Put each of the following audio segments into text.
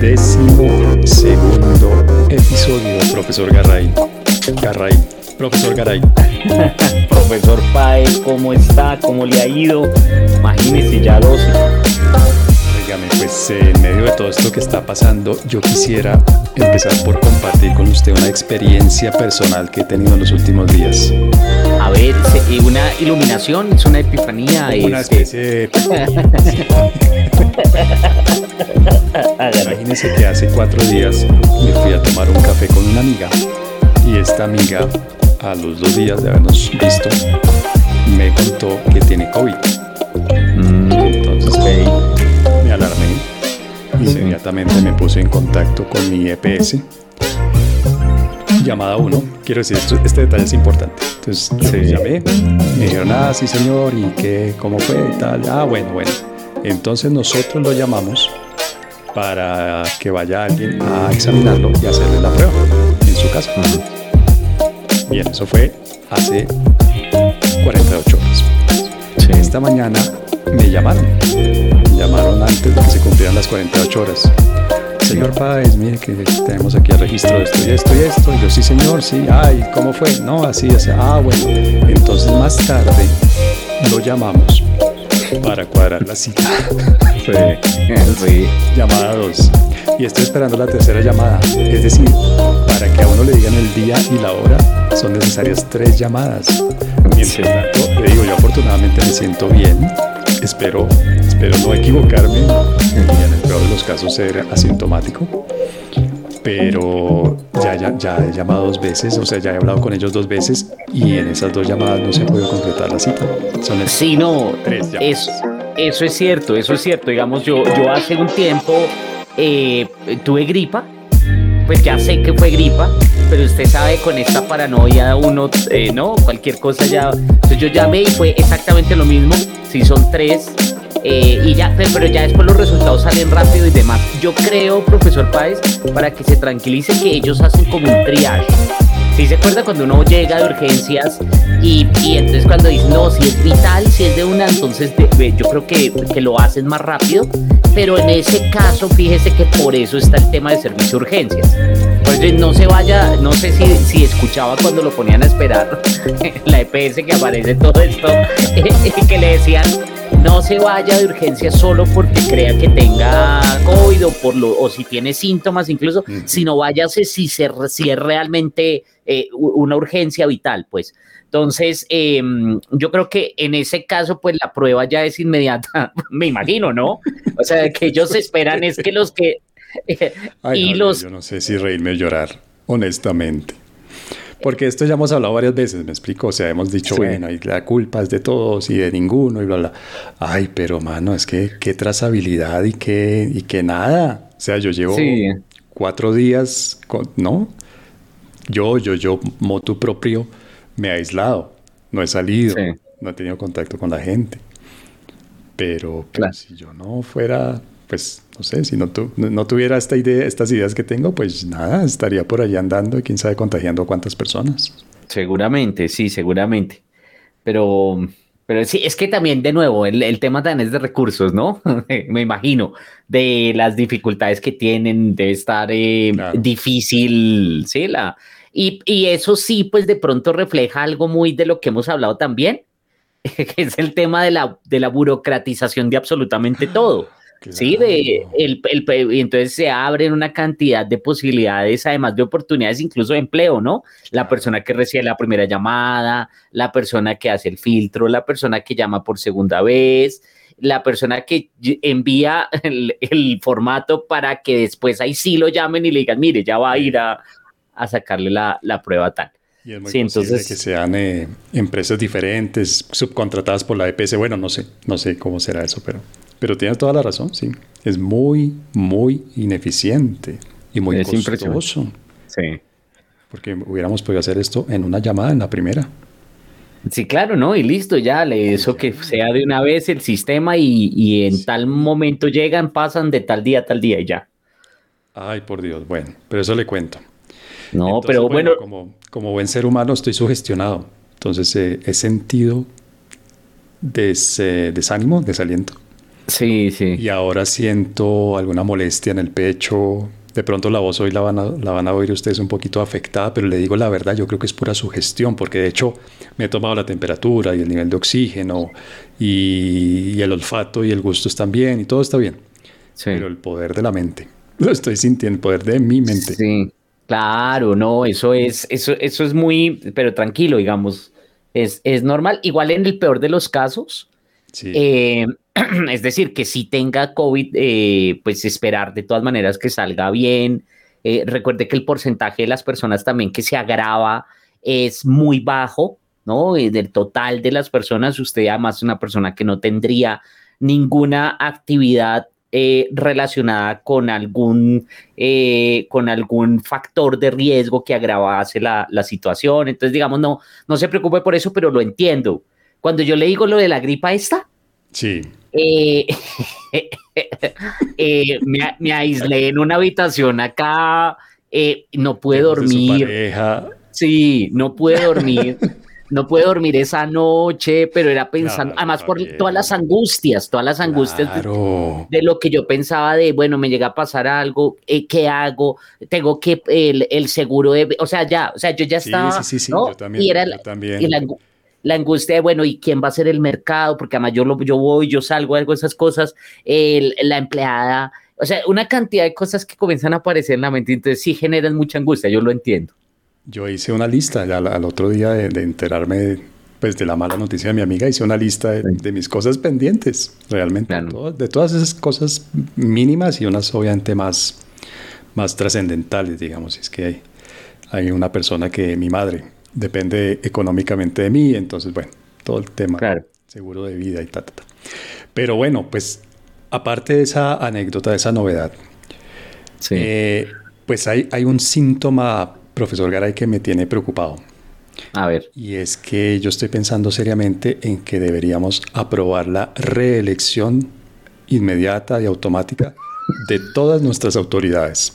Décimo segundo episodio, profesor Garray. Garray, profesor Garay. profesor Pae, ¿cómo está? ¿Cómo le ha ido? Imagínese ya 12. Dígame, pues en medio de todo esto que está pasando, yo quisiera empezar por compartir con usted una experiencia personal que he tenido en los últimos días. A ver, eh, una iluminación, es una epifanía. Una este. especie de... Imagínese que hace cuatro días me fui a tomar un café con una amiga y esta amiga a los dos días de habernos visto me contó que tiene COVID. Mm. Inmediatamente me puse en contacto con mi EPS. Llamada 1, quiero decir, este detalle es importante. Entonces yo llamé, me dijeron, ah, sí señor, ¿y qué? ¿Cómo fue? Y tal. Ah, bueno, bueno. Entonces nosotros lo llamamos para que vaya alguien a examinarlo y hacerle la prueba en su casa. Bien, eso fue hace 48 horas. Esta mañana me llamaron. Llamaron antes de que se cumplieran las 48 horas. Señor Páez, mire que tenemos aquí el registro de esto y esto y esto. Y yo, sí, señor, sí. Ay, ¿cómo fue? No, así, así. Ah, bueno. Entonces más tarde lo llamamos para cuadrar la cita. Sí, sí. Llamada 2. Y estoy esperando la tercera llamada. Es decir, para que a uno le digan el día y la hora, son necesarias tres llamadas. Mientras tanto, le digo, yo afortunadamente me siento bien. Espero, espero no equivocarme y en el peor de los casos ser asintomático pero ya, ya, ya he llamado dos veces, o sea, ya he hablado con ellos dos veces y en esas dos llamadas no se ha podido concretar la cita. Son sí, no, tres llamadas. eso es cierto, eso es cierto. Digamos, yo, yo hace un tiempo eh, tuve gripa, pues ya sé que fue gripa, pero usted sabe con esta paranoia uno, eh, ¿no? Cualquier cosa ya. Entonces yo llamé y fue exactamente lo mismo. Si son tres, eh, y ya, pero ya después los resultados salen rápido y demás. Yo creo, profesor Páez, para que se tranquilice que ellos hacen como un triage. Si se acuerda cuando uno llega de urgencias y, y, entonces cuando dice no, si es vital, si es de una, entonces yo creo que, que lo hacen más rápido. Pero en ese caso, fíjese que por eso está el tema de servicio de urgencias. Pues no se vaya, no sé si, si escuchaba cuando lo ponían a esperar la EPS que aparece todo esto, que le decían no se vaya de urgencia solo porque crea que tenga COVID o, por lo, o si tiene síntomas incluso, sino váyase si, se, si es realmente eh, una urgencia vital, pues. Entonces, em, yo creo que en ese caso, pues la prueba ya es inmediata, me imagino, ¿no? O sea, que ellos esperan es que los que... y los... Yo no sé si reírme o llorar, honestamente. Porque esto ya hemos hablado varias veces, me explico. O sea, hemos dicho, bueno, y la culpa es de todos y de ninguno y bla, bla. Ay, pero mano, es que qué trazabilidad y qué, y qué nada. O sea, yo llevo cuatro días, con, ¿no? Yo, yo, yo, motu propio, me he aislado. No he salido, no he tenido contacto con la gente. Pero pues, si yo no fuera pues no sé, si no, no tuviera esta idea, estas ideas que tengo, pues nada, estaría por allá andando y quién sabe contagiando a cuántas personas. Seguramente, sí, seguramente. Pero, pero sí, es que también, de nuevo, el, tema también es de recursos, ¿no? Me imagino, de las dificultades que tienen, de estar eh, difícil, ¿sí? La, y, y eso sí, pues de pronto refleja algo muy de lo que hemos hablado también, que es el tema de la, de la burocratización de absolutamente todo. Sí, de el, y entonces se abren una cantidad de posibilidades, además de oportunidades, incluso de empleo, ¿no? La persona que recibe la primera llamada, la persona que hace el filtro, la persona que llama por segunda vez, la persona que envía el, formato para que después ahí sí lo llamen y le digan, mire, ya va a ir a, sacarle la, prueba tal. Y es muy sí, entonces, que sean eh, empresas diferentes, subcontratadas por la EPS. Bueno, no sé, no sé cómo será eso, pero pero tienes toda la razón, sí. Es muy, muy ineficiente y muy es costoso. Sí. Porque hubiéramos podido hacer esto en una llamada en la primera. Sí, claro, ¿no? Y listo, ya, eso que sea de una vez el sistema y, en tal momento llegan, pasan de tal día a tal día y ya. Ay, por Dios, bueno, pero eso le cuento. No, pero bueno, Como, como buen ser humano estoy sugestionado. Entonces eh, he sentido desánimo, desaliento. Sí, sí. Y ahora siento alguna molestia en el pecho. De pronto la voz hoy la van, a, la van a oír ustedes un poquito afectada, pero le digo la verdad, yo creo que es pura sugestión, porque de hecho me he tomado la temperatura y el nivel de oxígeno y, el olfato y el gusto están bien y todo está bien. Sí. Pero el poder de la mente, lo estoy sintiendo, el poder de mi mente. Sí, claro, no, eso es, eso, eso es muy, pero tranquilo, digamos, es, es normal. Igual en el peor de los casos, Eh, es decir, que si tenga COVID, eh, pues esperar de todas maneras que salga bien. Eh, recuerde que el porcentaje de las personas también que se agrava es muy bajo, ¿no? del total de las personas, usted además es una persona que no tendría ninguna actividad relacionada con algún, con algún factor de riesgo que agravase la, la, situación. Entonces, digamos, no, no se preocupe por eso, pero lo entiendo. Cuando yo le digo lo de la gripa esta, sí. Eh, eh, me, aislé en una habitación acá, eh, no pude dormir. Sí, no pude dormir. no pude dormir esa noche, pero era pensando, además por todas las angustias, todas las angustias de, lo que yo pensaba de, bueno, me llega a pasar algo, ¿qué hago? Tengo que, el, seguro de, o sea, ya, o sea, yo ya estaba, sí, sí, sí, yo también, y era yo también la angustia de, bueno, ¿y quién va a ser el mercado? Porque además yo, lo, yo voy, yo salgo, algo de esas cosas, la empleada, o sea, una cantidad de cosas que comienzan a aparecer en la mente, entonces sí generan mucha angustia, yo lo entiendo. Yo hice una lista al, otro día de, enterarme pues de la mala noticia de mi amiga, hice una lista de, mis cosas pendientes, realmente, de todas esas cosas mínimas y unas obviamente más, más trascendentales, digamos, es que hay, hay una persona que mi madre, depende económicamente de mí, entonces, bueno, todo el tema seguro de vida y tal, ta, ta. Pero bueno, pues aparte de esa anécdota, de esa novedad, eh, pues hay, hay un síntoma, profesor Garay, que me tiene preocupado. A ver. Y es que yo estoy pensando seriamente en que deberíamos aprobar la reelección inmediata y automática de todas nuestras autoridades,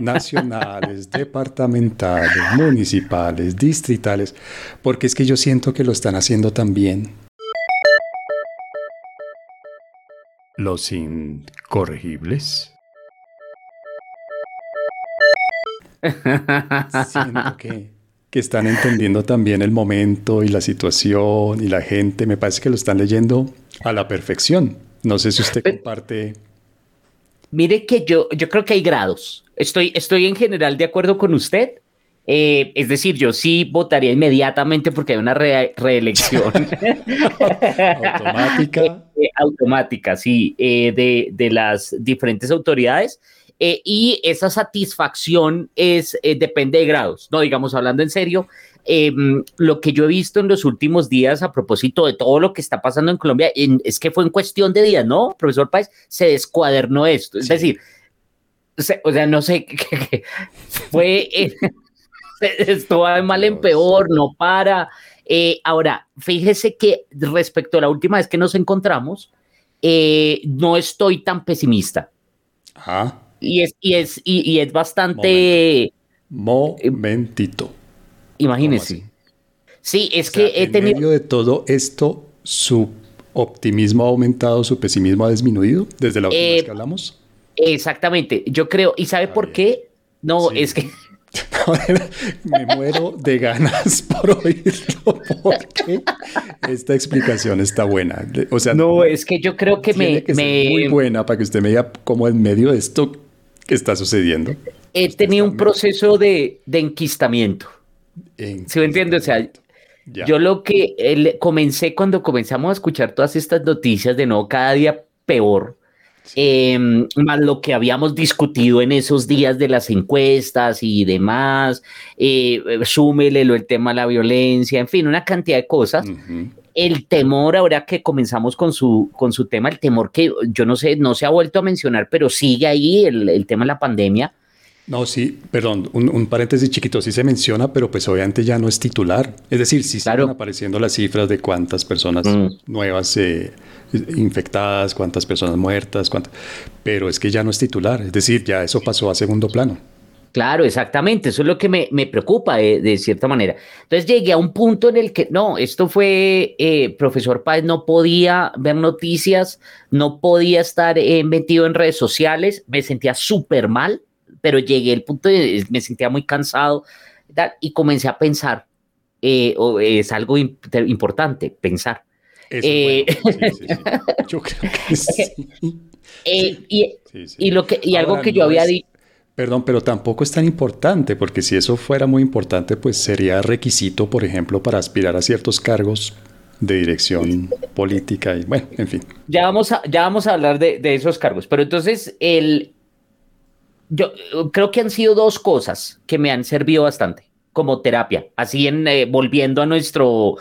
nacionales, departamentales, municipales, distritales, porque es que yo siento que lo están haciendo también. Los incorregibles. Siento que, que están entendiendo también el momento y la situación y la gente. Me parece que lo están leyendo a la perfección. No sé si usted comparte Mire que yo, yo creo que hay grados. Estoy, estoy en general de acuerdo con usted. Eh, es decir, yo sí votaría inmediatamente porque hay una reelección automática. Eh, automática, sí, eh, de, de, las diferentes autoridades. y esa satisfacción es, depende de grados, no digamos hablando en serio, Em, lo que yo he visto en los últimos días a propósito de todo lo que está pasando en Colombia es que fue en cuestión de días, ¿no? Profesor Páez, se descuadernó esto. Es decir, o sea, no sé, fue, eh, esto va de mal en peor, no para. Eh, ahora, fíjese que respecto a la última vez que nos encontramos, eh, no estoy tan pesimista. Ajá. Y es, y es, y, es bastante... Momentito. Imagínese. Sí, es que he tenido. En medio de todo esto, su optimismo ha aumentado, su pesimismo ha disminuido desde la última vez que eh, hablamos. Exactamente. Yo creo, ¿y sabe por qué? No, es que. me muero de ganas por oírlo porque esta explicación está buena. O sea, no, es que yo creo que me, muy buena para que usted me diga cómo en medio de esto que está sucediendo. He tenido un proceso de, de enquistamiento. ¿Sí me entiende? O sea, yo lo que comencé cuando comenzamos a escuchar todas estas noticias de no cada día peor, em, más lo que habíamos discutido en esos días de las encuestas y demás, eh, súmele el tema de la violencia, en fin, una cantidad de cosas. El temor, ahora que comenzamos con su, con su tema, el temor que yo no sé, no se ha vuelto a mencionar, pero sigue ahí el, el tema de la pandemia no, sí, perdón, un, paréntesis chiquito, sí se menciona, pero pues obviamente ya no es titular. Es decir, sí están apareciendo las cifras de cuántas personas mm. nuevas eh, infectadas, cuántas personas muertas, cuántas, pero es que ya no es titular. Es decir, ya eso pasó a segundo plano. Claro, exactamente. Eso es lo que me, preocupa de, cierta manera. Entonces llegué a un punto en el que, no, esto fue, eh, profesor Páez no podía ver noticias, no podía estar eh, metido en redes sociales, me sentía súper mal, pero llegué al punto de, me sentía muy cansado y, comencé a pensar, eh, es algo importante, pensar. Yo creo que sí. y, lo que, y algo que yo había dicho Perdón, pero tampoco es tan importante, porque si eso fuera muy importante, pues sería requisito, por ejemplo, para aspirar a ciertos cargos de dirección política y bueno, en fin. Ya vamos a, ya vamos a hablar de, esos cargos, pero entonces el, yo creo que han sido dos cosas que me han servido bastante como terapia, así en eh, volviendo a nuestro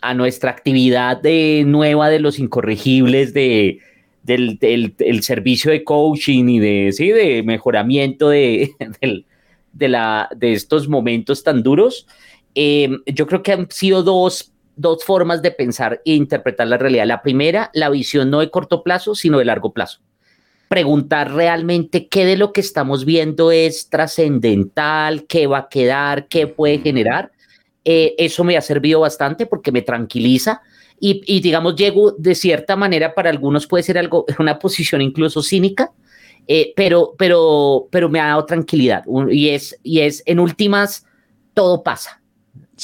a nuestra actividad de, nueva de los incorregibles de del, del, servicio de coaching y de, sí, de mejoramiento de, de, la, de estos momentos tan duros, eh, yo creo que han sido dos, dos formas de pensar e interpretar la realidad. La primera, la visión no de corto plazo, sino de largo plazo. Preguntar realmente qué de lo que estamos viendo es trascendental, qué va a quedar, qué puede generar. Eh, eso me ha servido bastante porque me tranquiliza y, digamos, llego de cierta manera, para algunos puede ser algo, una posición incluso cínica, eh, pero, pero, pero me ha dado tranquilidad. Y es, y es, en últimas, todo pasa.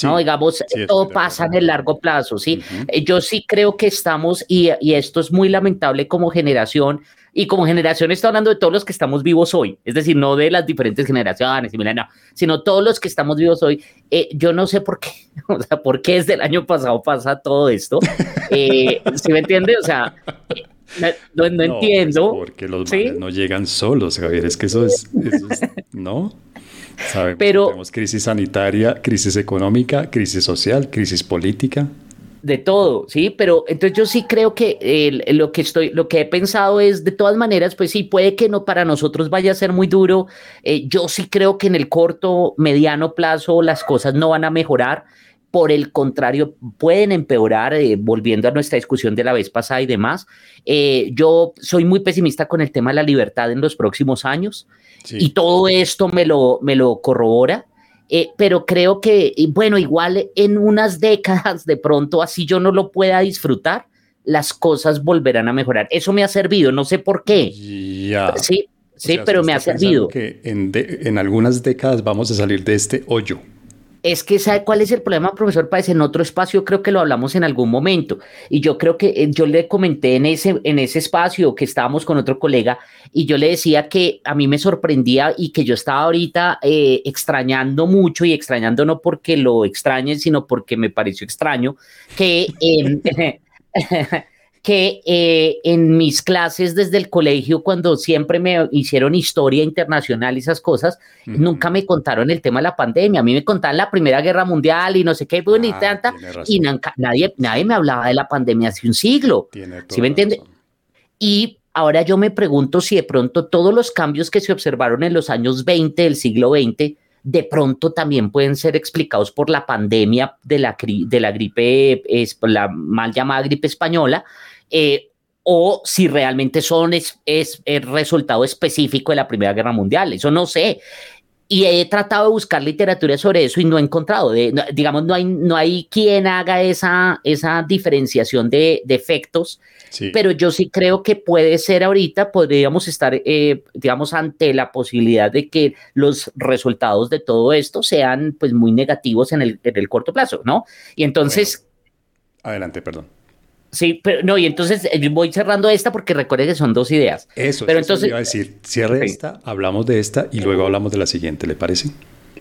¿no? Digamos, todo pasa en el largo plazo, ¿sí? Eh, yo sí creo que estamos, y, y, esto es muy lamentable como generación, y como generación está hablando de todos los que estamos vivos hoy, es decir, no de las diferentes generaciones, no, sino todos los que estamos vivos hoy. Eh, yo no sé por qué, o sea, por qué desde el año pasado pasa todo esto. Eh, ¿Sí me entiende? O sea, eh, no, entiendo. porque los ¿sí? no llegan solos, Javier, es que eso es, eso es ¿no? Sabemos Pero, tenemos crisis sanitaria, crisis económica, crisis social, crisis política de todo, sí, pero entonces yo sí creo que lo que estoy, lo que he pensado es, de todas maneras, pues sí, puede que no para nosotros vaya a ser muy duro. Eh, yo sí creo que en el corto, mediano plazo las cosas no van a mejorar. Por el contrario, pueden empeorar, eh, volviendo a nuestra discusión de la vez pasada y demás. Eh, yo soy muy pesimista con el tema de la libertad en los próximos años y todo esto me lo, me lo corrobora. Eh, pero creo que, bueno, igual en unas décadas de pronto, así yo no lo pueda disfrutar, las cosas volverán a mejorar. Eso me ha servido, no sé por qué. Sí, sí, pero me ha servido. Que en, en algunas décadas vamos a salir de este hoyo. Es que, ¿sabe cuál es el problema, profesor Páez? En otro espacio creo que lo hablamos en algún momento. Y yo creo que eh, yo le comenté en ese, en ese espacio que estábamos con otro colega y yo le decía que a mí me sorprendía y que yo estaba ahorita eh, extrañando mucho y extrañando no porque lo extrañe, sino porque me pareció extraño que... que eh, en mis clases desde el colegio, cuando siempre me hicieron historia internacional y esas cosas, nunca me contaron el tema de la pandemia. A mí me contaban la Primera Guerra Mundial y no sé qué, y ah, tanta, y nadie, nadie me hablaba de la pandemia hace un siglo. ¿Sí me entiende? Y ahora yo me pregunto si de pronto todos los cambios que se observaron en los años 20 del siglo XX, de pronto también pueden ser explicados por la pandemia de la, de la gripe, es, la mal llamada gripe española, eh, o si realmente son es, es, el resultado específico de la Primera Guerra Mundial. Eso no sé. Y he tratado de buscar literatura sobre eso y no he encontrado, de, digamos, no hay, no hay quien haga esa, esa diferenciación de, de efectos, pero yo sí creo que puede ser ahorita, podríamos estar, eh, digamos, ante la posibilidad de que los resultados de todo esto sean pues muy negativos en el, en el corto plazo, ¿no? Y entonces... adelante, perdón. Sí, pero no, y entonces eh, voy cerrando esta porque recuerde que son dos ideas. Eso, pero eso entonces iba a decir, cierre esta, hablamos de esta y luego hablamos de la siguiente, ¿le parece?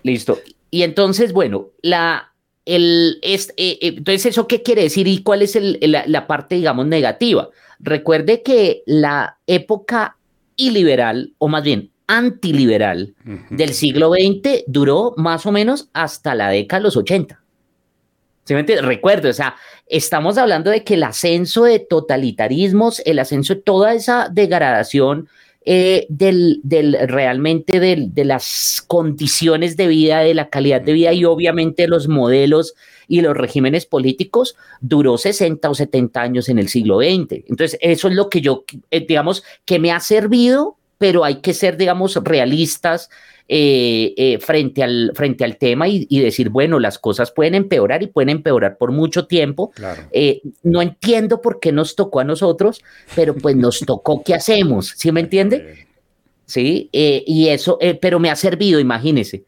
Listo. Y entonces, bueno, la, el, es, eh, eh, entonces, ¿eso qué quiere decir y cuál es el, la, parte, digamos, negativa? Recuerde que la época iliberal, o más bien antiliberal, del siglo XX duró más o menos hasta la década de los 80. ¿Sí me Recuerdo, o sea, estamos hablando de que el ascenso de totalitarismos, el ascenso de toda esa degradación eh, del, del, realmente de las condiciones de vida, de la calidad de vida y obviamente los modelos y los regímenes políticos duró 60 o 70 años en el siglo XX. Entonces, eso es lo que yo, eh, digamos, que me ha servido pero hay que ser, digamos, realistas eh, eh, frente, al, frente al tema y, decir, bueno, las cosas pueden empeorar y pueden empeorar por mucho tiempo. Eh, no entiendo por qué nos tocó a nosotros, pero pues nos tocó, ¿qué hacemos? ¿Sí me entiende? Sí, y eso, pero me ha servido, imagínese.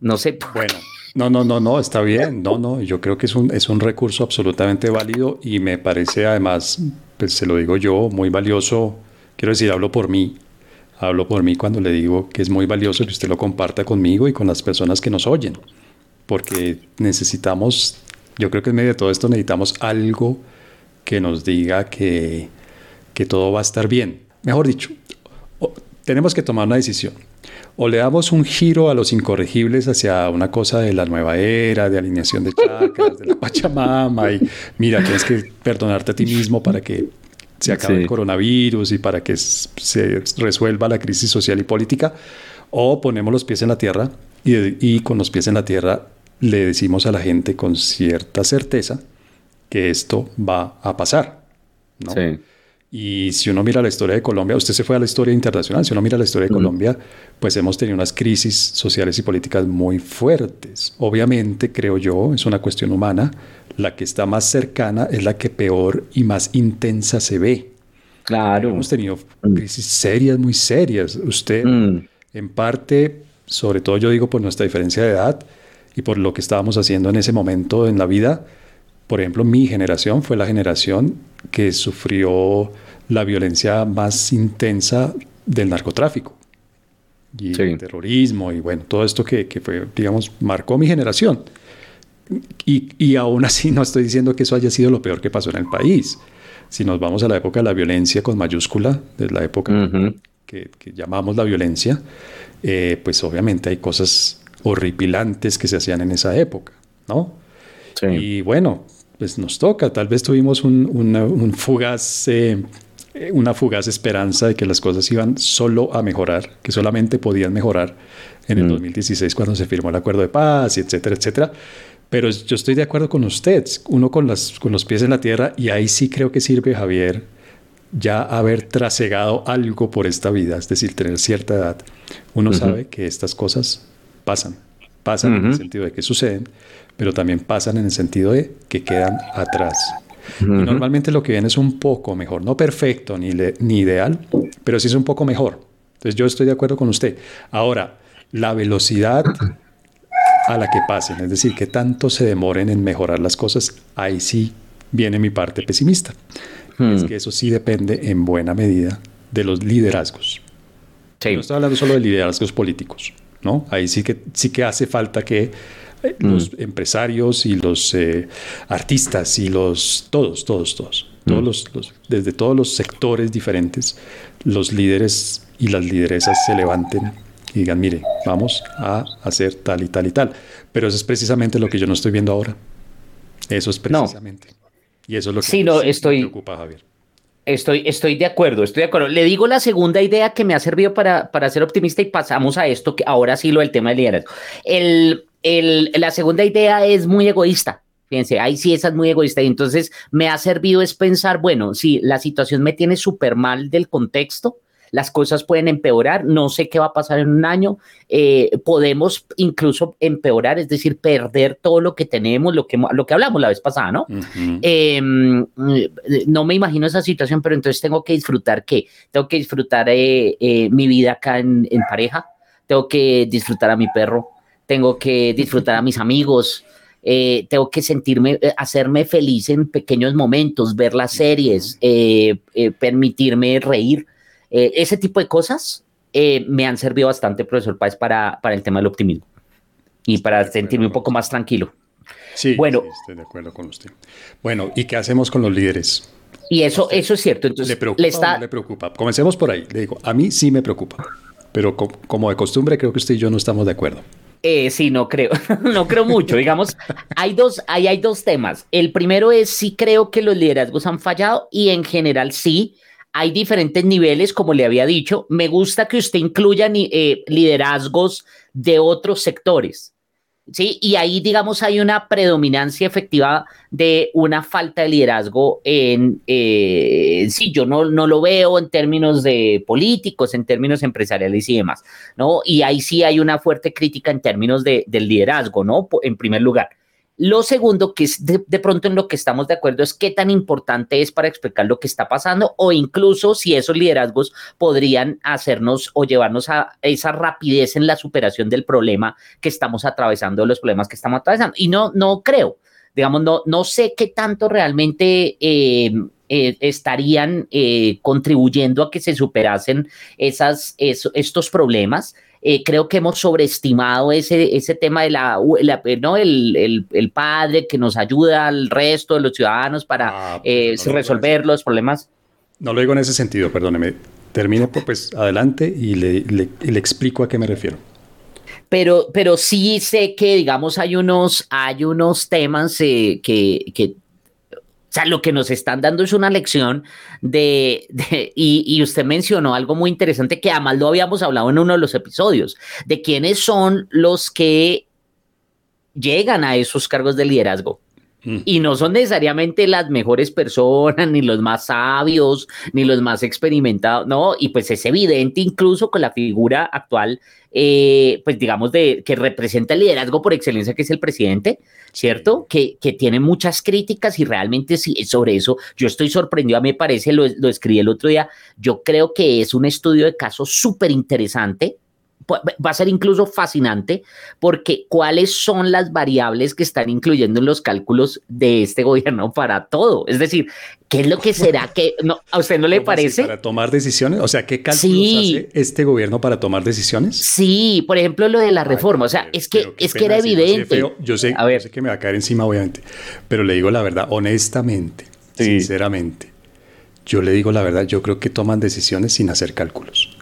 No sé. Bueno. No, no, no, no, está bien. No, no, yo creo que es un, es un recurso absolutamente válido y me parece además, pues se lo digo yo, muy valioso. Quiero decir, hablo por mí Hablo por mí cuando le digo que es muy valioso que usted lo comparta conmigo y con las personas que nos oyen, porque necesitamos, yo creo que en medio de todo esto necesitamos algo que nos diga que, que todo va a estar bien. Mejor dicho, tenemos que tomar una decisión. O le damos un giro a los incorregibles hacia una cosa de la nueva era, de alineación de chakras, de la Pachamama, y mira, tienes que perdonarte a ti mismo para que se acabe el coronavirus y para que se resuelva la crisis social y política, o ponemos los pies en la tierra y, con los pies en la tierra le decimos a la gente con cierta certeza que esto va a pasar. ¿no? Y si uno mira la historia de Colombia, usted se fue a la historia internacional, si uno mira la historia de Colombia, pues hemos tenido unas crisis sociales y políticas muy fuertes. Obviamente, creo yo, es una cuestión humana, la que está más cercana es la que peor y más intensa se ve. Claro. Hemos tenido mm. crisis serias, muy serias. Usted, mm. en parte, sobre todo yo digo por nuestra diferencia de edad y por lo que estábamos haciendo en ese momento en la vida, por ejemplo, mi generación fue la generación que sufrió la violencia más intensa del narcotráfico y el terrorismo y bueno, todo esto que, que, fue, digamos, marcó mi generación. Y, y, aún así no estoy diciendo que eso haya sido lo peor que pasó en el país. Si nos vamos a la época de la violencia con mayúscula, de la época que, que, llamamos la violencia, eh, pues obviamente hay cosas horripilantes que se hacían en esa época, ¿no? Sí. Y bueno, pues nos toca. Tal vez tuvimos un, un fugaz, eh, una fugaz esperanza de que las cosas iban solo a mejorar, que solamente podían mejorar en el 2016 mm. cuando se firmó el acuerdo de paz, y etcétera, etcétera. Pero yo estoy de acuerdo con usted, uno con, las, con los pies en la tierra, y ahí sí creo que sirve, Javier, ya haber trasegado algo por esta vida, es decir, tener cierta edad. Uno sabe que estas cosas pasan, pasan en el sentido de que suceden, pero también pasan en el sentido de que quedan atrás. normalmente lo que viene es un poco mejor, no perfecto ni, ni ideal, pero sí es un poco mejor. Entonces yo estoy de acuerdo con usted. Ahora, la velocidad a la que pasen, es decir, que tanto se demoren en mejorar las cosas, ahí sí viene mi parte pesimista. Es hmm. que eso sí depende en buena medida de los liderazgos. No estoy hablando solo de liderazgos políticos, ¿no? Ahí sí que, sí que hace falta que hmm. los empresarios y los eh, artistas y los todos, todos, todos, todos hmm. los, desde todos los sectores diferentes, los líderes y las lideresas se levanten y digan, mire, vamos a hacer tal y tal y tal. Pero eso es precisamente lo que yo no estoy viendo ahora. Eso es precisamente. Y eso es lo que sí, no, estoy, me preocupa, Javier. Estoy, estoy de acuerdo, estoy de acuerdo. Le digo la segunda idea que me ha servido para, para ser optimista y pasamos a esto, que ahora sí lo del tema del liderazgo. El, el, la segunda idea es muy egoísta. Fíjense, ahí sí esa es muy egoísta. Y entonces me ha servido es pensar, bueno, si la situación me tiene súper mal del contexto, las cosas pueden empeorar, no sé qué va a pasar en un año, eh, podemos incluso empeorar, es decir, perder todo lo que tenemos, lo que, lo que hablamos la vez pasada, ¿no? Em, no me imagino esa situación, pero entonces tengo que disfrutar qué? Tengo que disfrutar eh, eh, mi vida acá en, pareja, tengo que disfrutar a mi perro, tengo que disfrutar a mis amigos, tengo que sentirme, hacerme feliz en pequeños momentos, ver las series, permitirme reír. Eh, ese tipo de cosas eh, me han servido bastante, profesor Páez, para, para el tema del optimismo y para sentirme un poco más tranquilo. Sí, bueno, estoy de acuerdo con usted. Bueno, ¿y qué hacemos con los líderes? Y eso, eso es cierto. Entonces, ¿Le preocupa está... le preocupa? Comencemos por ahí. Le digo, a mí sí me preocupa, pero como de costumbre creo que usted y yo no estamos de acuerdo. Eh, sí, no creo, no creo mucho. Digamos, hay dos, ahí hay dos temas. El primero es sí creo que los liderazgos han fallado y en general sí hay diferentes niveles, como le había dicho. Me gusta que usted incluya eh, liderazgos de otros sectores. Sí, y ahí, digamos, hay una predominancia efectiva de una falta de liderazgo en, eh, sí, yo no, no lo veo en términos de políticos, en términos empresariales y demás, ¿no? Y ahí sí hay una fuerte crítica en términos de, del liderazgo, ¿no? En primer lugar. Lo segundo, que es de, pronto en lo que estamos de acuerdo, es qué tan importante es para explicar lo que está pasando o incluso si esos liderazgos podrían hacernos o llevarnos a esa rapidez en la superación del problema que estamos atravesando, los problemas que estamos atravesando. Y no, no creo, digamos, no, no sé qué tanto realmente eh, eh, estarían eh, contribuyendo a que se superasen esas, estos problemas. Eh, creo que hemos sobreestimado ese, ese tema de la, ¿no? El, el, padre que nos ayuda al resto de los ciudadanos para ah, pues, resolver los problemas. No lo digo en ese sentido, perdóneme. Termine pues adelante y le, le, explico a qué me refiero pero, pero sí sé que, digamos, hay unos, hay unos temas que, que, o sea, lo que nos están dando es una lección de, y, usted mencionó algo muy interesante que además lo habíamos hablado en uno de los episodios, de quiénes son los que llegan a esos cargos de liderazgo. Mm. Y no son necesariamente las mejores personas, ni los más sabios, ni los más experimentados, no, y pues es evidente incluso con la figura actual eh, pues digamos, de, que representa el liderazgo por excelencia, que es el presidente, ¿cierto? Que, que tiene muchas críticas y realmente sí, sobre eso yo estoy sorprendido, a mí me parece, lo, lo escribí el otro día, yo creo que es un estudio de caso súper interesante, va a ser incluso fascinante porque cuáles son las variables que están incluyendo en los cálculos de este gobierno para todo. Es decir, ¿qué es lo que será que no, a usted no le parece? Para tomar decisiones, o sea, ¿qué cálculos hace este gobierno para tomar decisiones? Sí, por ejemplo, lo de la reforma, o sea, es que es que era evidente. Yo sé, a ver. sé que me va a caer encima obviamente, pero le digo la verdad honestamente, sinceramente. Yo le digo la verdad, yo creo que toman decisiones sin hacer cálculos.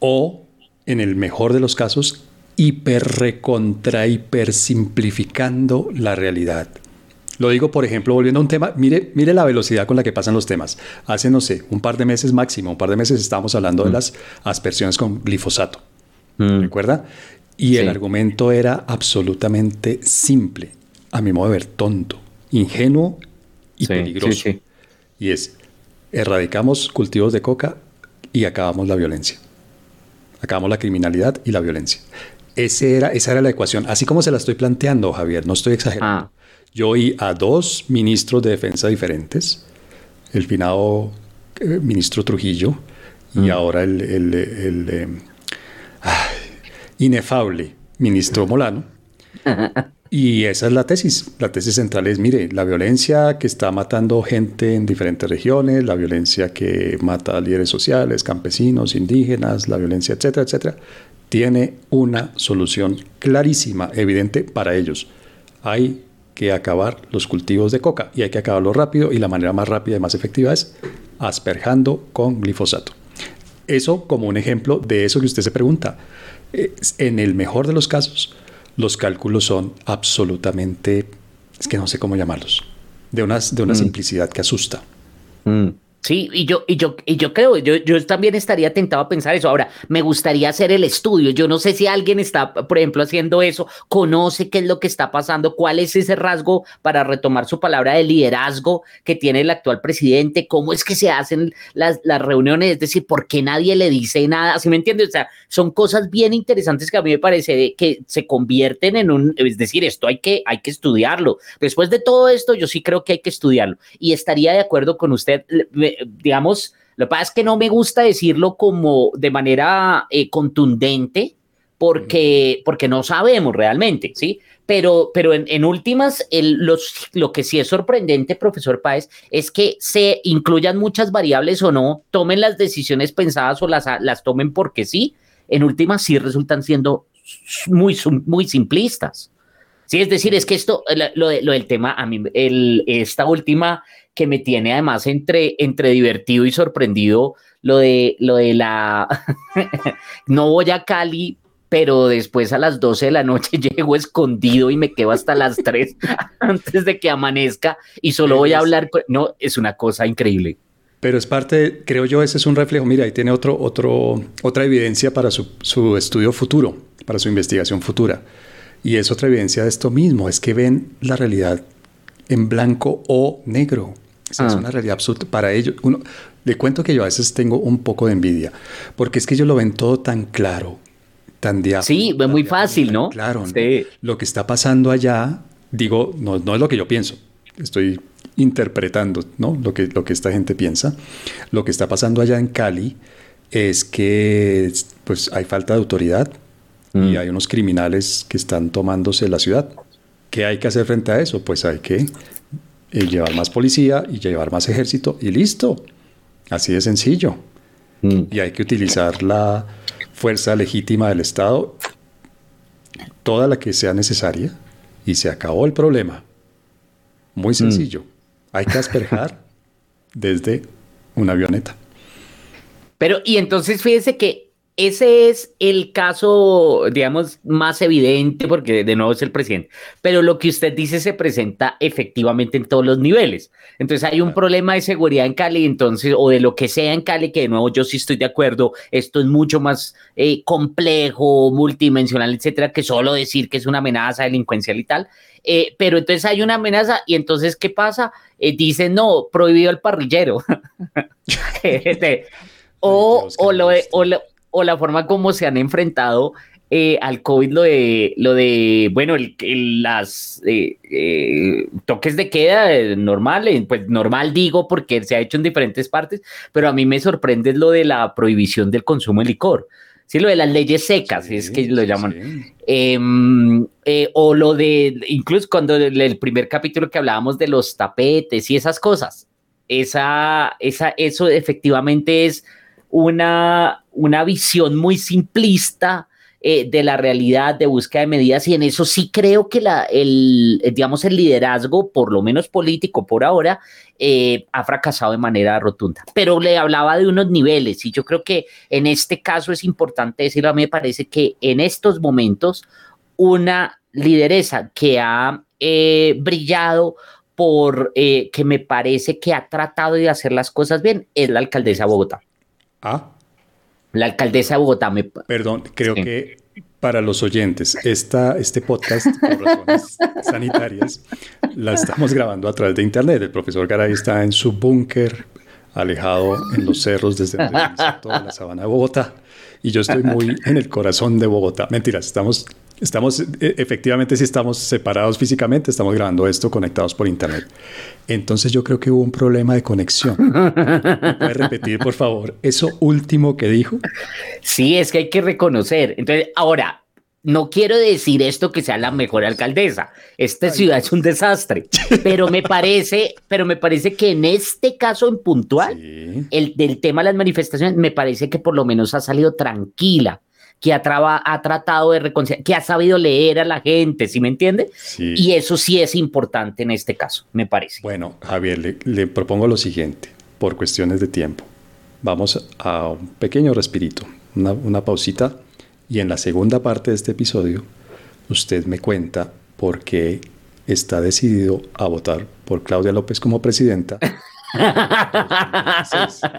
O en el mejor de los casos, hiper recontra hiper simplificando la realidad. Lo digo, por ejemplo, volviendo a un tema, mire, mire la velocidad con la que pasan los temas. Hace, no sé, un par de meses máximo, un par de meses estábamos hablando de mm. las aspersiones con glifosato. Mm. ¿Recuerda? Y el argumento era absolutamente simple, a mi modo de ver, tonto, ingenuo y peligroso. Y es, erradicamos cultivos de coca y acabamos la violencia. Acabamos la criminalidad y la violencia. Ese era, esa era la ecuación. Así como se la estoy planteando, Javier, no estoy exagerando. Ah. Yo oí a dos ministros de defensa diferentes, el finado eh, ministro Trujillo y mm. ahora el, el, eh, inefable ministro Molano. Y esa es la tesis. La tesis central es, mire, la violencia que está matando gente en diferentes regiones, la violencia que mata a líderes sociales, campesinos, indígenas, la violencia, etcétera, etcétera, tiene una solución clarísima, evidente para ellos. Hay que acabar los cultivos de coca y hay que acabarlo rápido y la manera más rápida y más efectiva es asperjando con glifosato. Eso como un ejemplo de eso que usted se pregunta. En el mejor de los casos, los cálculos son absolutamente, es que no sé cómo llamarlos, de, unas, de una mm. simplicidad que asusta. Mm. Sí, y yo, y yo, y yo creo, yo, yo también estaría tentado a pensar eso. Ahora, me gustaría hacer el estudio. Yo no sé si alguien está, por ejemplo, haciendo eso, conoce qué es lo que está pasando, cuál es ese rasgo para retomar su palabra de liderazgo que tiene el actual presidente, cómo es que se hacen las, las reuniones, es decir, por qué nadie le dice nada, ¿sí me entiendes? O sea, son cosas bien interesantes que a mí me parece que se convierten en un, es decir, esto hay que, hay que estudiarlo. Después de todo esto, yo sí creo que hay que estudiarlo y estaría de acuerdo con usted digamos, lo que pasa es que no me gusta decirlo como de manera eh, contundente porque, porque no sabemos realmente, ¿sí? Pero, pero en, últimas, los, lo que sí es sorprendente, profesor Páez, es que se incluyan muchas variables o no, tomen las decisiones pensadas o las, las tomen porque sí, en últimas sí resultan siendo muy, muy simplistas. Sí, es decir, es que esto, lo, lo del tema, a mí, el, esta última que me tiene además entre, entre divertido y sorprendido, lo de, lo de la, no voy a Cali, pero después a las 12 de la noche llego escondido y me quedo hasta las 3 antes de que amanezca y solo voy a hablar, no, es una cosa increíble. Pero es parte, creo yo, ese es un reflejo. Mira, ahí tiene otro, otro, otra evidencia para su, su estudio futuro, para su investigación futura Y es otra evidencia de esto mismo, es que ven la realidad en blanco o negro. Es ah. una realidad absoluta para ellos. Uno, le cuento que yo a veces tengo un poco de envidia, porque es que ellos lo ven todo tan claro, tan diáfano. Sí, es muy fácil, ¿no? Claro, lo que está pasando allá, digo, no, no es lo que yo pienso, estoy interpretando ¿no? lo, que, lo que esta gente piensa. Lo que está pasando allá en Cali es que pues, hay falta de autoridad y mm. hay unos criminales que están tomándose la ciudad. ¿Qué hay que hacer frente a eso? Pues hay que eh, llevar más policía y llevar más ejército y listo. Así de sencillo. Mm. Y hay que utilizar la fuerza legítima del Estado, toda la que sea necesaria, y se acabó el problema. Muy mm. sencillo. Hay que asperjar desde una avioneta. Pero, y entonces fíjese que ese es el caso, digamos, más evidente porque de nuevo es el presidente. Pero lo que usted dice se presenta efectivamente en todos los niveles. Entonces hay un problema de seguridad en Cali, entonces, o de lo que sea en Cali, que de nuevo yo sí estoy de acuerdo. Esto es mucho más eh, complejo, multidimensional, etcétera, que solo decir que es una amenaza delincuencial y tal. Eh, pero entonces hay una amenaza y entonces, ¿qué pasa? Eh, dicen, no, prohibido el parrillero. Este, o, o, lo, o, lo, o la forma como se han enfrentado eh, al COVID, lo de, lo de bueno, el, las eh, eh, toques de queda normal, pues normal digo porque se ha hecho en diferentes partes, pero a mí me sorprende lo de la prohibición del consumo de licor. Sí, lo de las leyes secas, es que lo llaman. Em, o lo de, incluso cuando el, primer capítulo que hablábamos de los tapetes y esas cosas, esa, esa, eso efectivamente es una, una visión muy simplista eh, de la realidad, de búsqueda de medidas, y en eso sí creo que la, el, eh, digamos, el liderazgo, por lo menos político por ahora, eh, ha fracasado de manera rotunda. Pero le hablaba de unos niveles, y yo creo que en este caso es importante decirlo, a mí me parece que en estos momentos una lideresa que ha brillado por que me parece que ha tratado de hacer las cosas bien es la alcaldesa de Bogotá. Ah. La alcaldesa de Bogotá me... Perdón, creo que para los oyentes, esta, este podcast, por razones sanitarias, la estamos grabando a través de internet. El profesor Garay está en su búnker, alejado en los cerros desde toda la sabana de Bogotá. Y yo estoy muy en el corazón de Bogotá. Mentiras, estamos Estamos, e, efectivamente, si estamos separados físicamente, estamos grabando esto conectados por internet. Entonces yo creo que hubo un problema de conexión. ¿Puede repetir, por favor, eso último que dijo? Sí, es que hay que reconocer. Entonces, ahora, no quiero decir esto que sea la mejor alcaldesa. Esta ciudad es un desastre, pero me parece, pero me parece que en este caso en puntual, el del tema de las manifestaciones, me parece que por lo menos ha salido tranquila que ha, ha tratado de reconciliar, que ha sabido leer a la gente, ¿sí me entiende? Y eso sí es importante en este caso, me parece. Bueno, Javier, le, propongo lo siguiente, por cuestiones de tiempo. Vamos a un pequeño respirito, una, una pausita, y en la segunda parte de este episodio, usted me cuenta por qué está decidido a votar por Claudia López como presidenta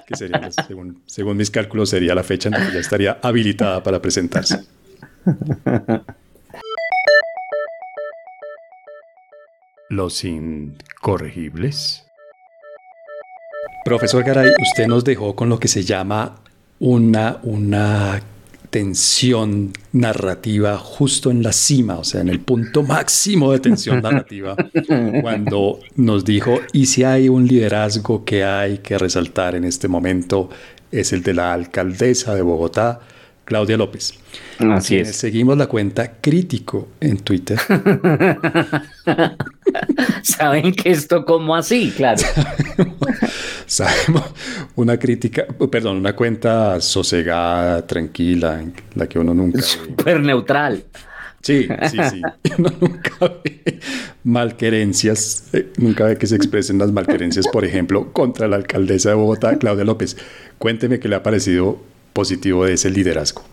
que sería, según, mis cálculos, sería la fecha en la que ya estaría habilitada para presentarse. Los incorregibles. Profesor Garay, usted nos dejó con lo que se llama una, una tensión narrativa justo en la cima, o sea, en el punto máximo de tensión narrativa, cuando nos dijo, y si hay un liderazgo que hay que resaltar en este momento, es el de la alcaldesa de Bogotá, Claudia López. Así es. Seguimos la cuenta crítico en Twitter. Saben que esto como así, claro. Sabemos una crítica, perdón, una cuenta sosegada, tranquila, en la que uno nunca... Súper neutral. Sí, sí, sí. Uno nunca ve malquerencias, eh, nunca ve que se expresen las malquerencias, por ejemplo, contra la alcaldesa de Bogotá, Claudia López. Cuénteme qué le ha parecido positivo de ese liderazgo?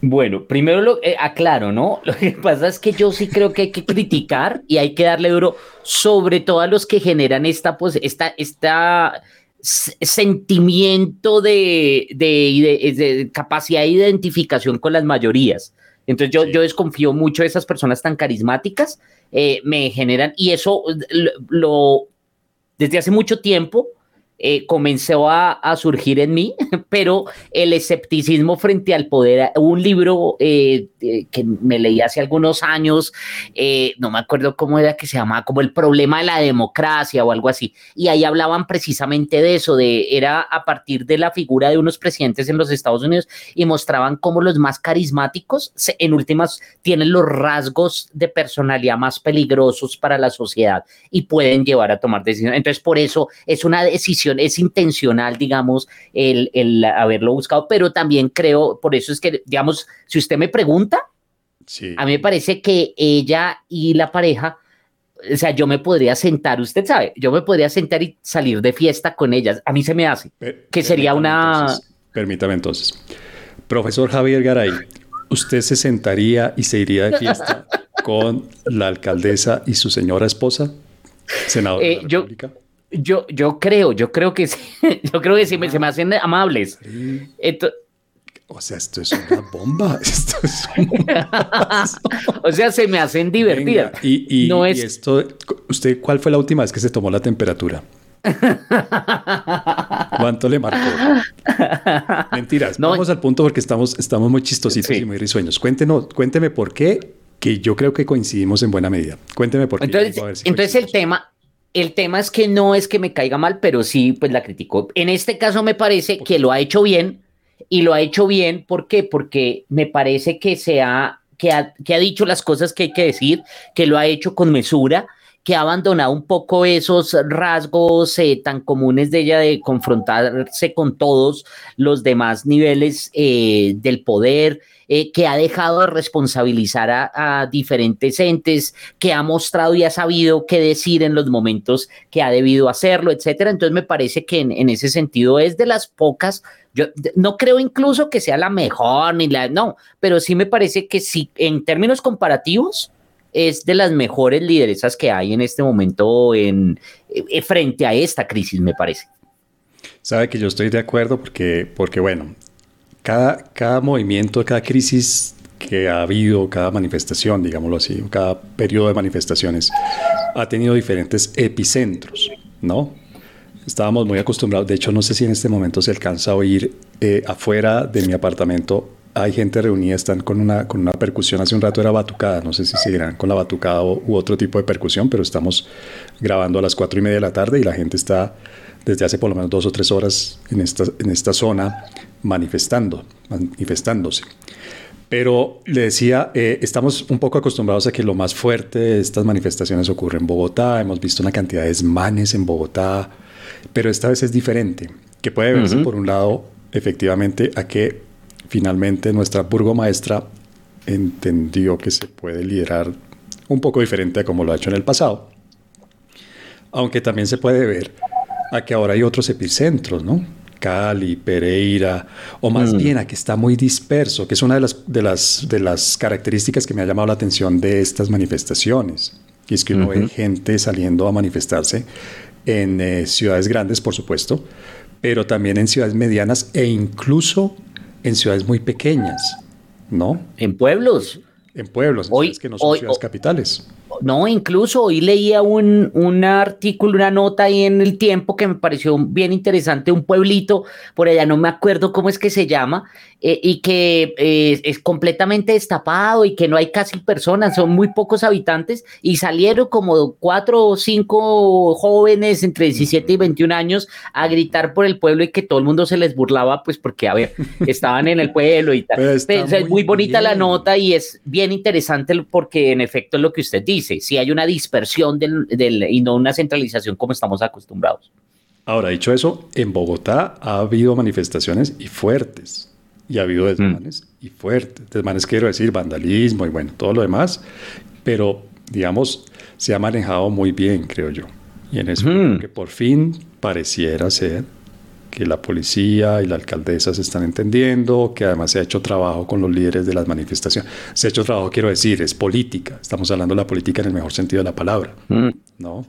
Bueno, primero lo eh, aclaro, ¿no? Lo que pasa es que yo sí creo que hay que criticar y hay que darle duro, sobre todo a los que generan esta, pues, esta, esta sentimiento de, de, de, capacidad de identificación con las mayorías. Entonces yo, yo desconfío mucho de esas personas tan carismáticas, eh, me generan, y eso lo, desde hace mucho tiempo eh, comenzó a, surgir en mí, pero el escepticismo frente al poder, un libro eh, que me leí hace algunos años, eh, no me acuerdo cómo era que se llamaba, como el problema de la democracia o algo así, y ahí hablaban precisamente de eso, de era a partir de la figura de unos presidentes en los Estados Unidos y mostraban cómo los más carismáticos, en últimas, tienen los rasgos de personalidad más peligrosos para la sociedad y pueden llevar a tomar decisiones. Entonces, por eso es una decisión es intencional, digamos, el, haberlo buscado, pero también creo, por eso es que, digamos, si usted me pregunta, a mí me parece que ella y la pareja, o sea, yo me podría sentar, usted sabe, yo me podría sentar y salir de fiesta con ellas. A mí se me hace que sería una... permítame entonces. Profesor Javier Garay, ¿usted se sentaría y se iría de fiesta con la alcaldesa y su señora esposa? Senador de la República. Yo, yo creo, yo creo que sí, yo creo que sí, se me hacen amables. o sea, esto es una bomba. Esto es o sea, se me hacen divertidas. y, y, no es... esto, ¿usted cuál fue la última vez que se tomó la temperatura? ¿Cuánto le marcó? Mentiras. Vamos al punto porque estamos, estamos muy chistositos y muy risueños. Cuéntenos, cuénteme por qué, que yo creo que coincidimos en buena medida. Cuénteme por qué. Entonces, entonces el tema, el tema es que no es que me caiga mal, pero sí, pues la critico. En este caso me parece que lo ha hecho bien y lo ha hecho bien, ¿por qué? Porque me parece que se ha, que ha, que ha dicho las cosas que hay que decir, que lo ha hecho con mesura, que ha abandonado un poco esos rasgos eh, tan comunes de ella de confrontarse con todos los demás niveles eh, del poder, eh, que ha dejado de responsabilizar a, diferentes entes, que ha mostrado y ha sabido qué decir en los momentos que ha debido hacerlo, etcétera. Entonces me parece que en, ese sentido es de las pocas yo no creo incluso que sea la mejor ni la no, pero sí me parece que sí en términos comparativos es de las mejores lideresas que hay en este momento en, eh, frente a esta crisis, me parece. Sabe que yo estoy de acuerdo porque, porque bueno, cada, cada movimiento, cada crisis que ha habido, cada manifestación, digámoslo así, cada periodo de manifestaciones, ha tenido diferentes epicentros, ¿no? Estábamos muy acostumbrados, de hecho no sé si en este momento se alcanza a oír eh, afuera de mi apartamento, hay gente reunida, están con una, con una percusión, hace un rato era batucada, no sé si seguirán con la batucada u otro tipo de percusión, pero estamos grabando a las cuatro y media de la tarde y la gente está desde hace por lo menos dos o tres horas en esta, en esta zona manifestando, manifestándose. Pero le decía, eh, estamos un poco acostumbrados a que lo más fuerte de estas manifestaciones ocurre en Bogotá. Hemos visto una cantidad de desmanes en Bogotá, pero esta vez es diferente, que puede verse por un lado efectivamente a que finalmente nuestra burgomaestra entendió que se puede liderar un poco diferente a como lo ha hecho en el pasado. Aunque también se puede ver a que ahora hay otros epicentros, ¿no? Cali, Pereira, o más mm. bien a que está muy disperso, que es una de las, de, las, de las características que me ha llamado la atención de estas manifestaciones. Y es que uno ve gente saliendo a manifestarse en eh, ciudades grandes, por supuesto, pero también en ciudades medianas e incluso en ciudades muy pequeñas, ¿no? En pueblos. En pueblos, en que no son ciudades capitales. No, incluso hoy leía un, un, artículo, una nota ahí en el tiempo que me pareció bien interesante, un pueblito, por allá no me acuerdo cómo es que se llama, eh, y que eh, es completamente destapado y que no hay casi personas, son muy pocos habitantes, y salieron como cuatro o cinco jóvenes entre 17 y 21 años a gritar por el pueblo y que todo el mundo se les burlaba, pues porque, a ver, estaban en el pueblo y tal. es muy bonita la nota y es bien interesante porque en efecto es lo que usted dice si hay una dispersión del, y no una centralización como estamos acostumbrados. Ahora, dicho eso, en Bogotá ha habido manifestaciones y fuertes, y ha habido desmanes mm. y fuertes. Desmanes quiero decir, vandalismo y bueno, todo lo demás, pero digamos, se ha manejado muy bien, creo yo. Y en eso, mm. que por fin pareciera ser que la policía y la alcaldesa se están entendiendo, que además se ha hecho trabajo con los líderes de las manifestaciones. Se ha hecho trabajo, quiero decir, es política. Estamos hablando de la política en el mejor sentido de la palabra. Mm. ¿no?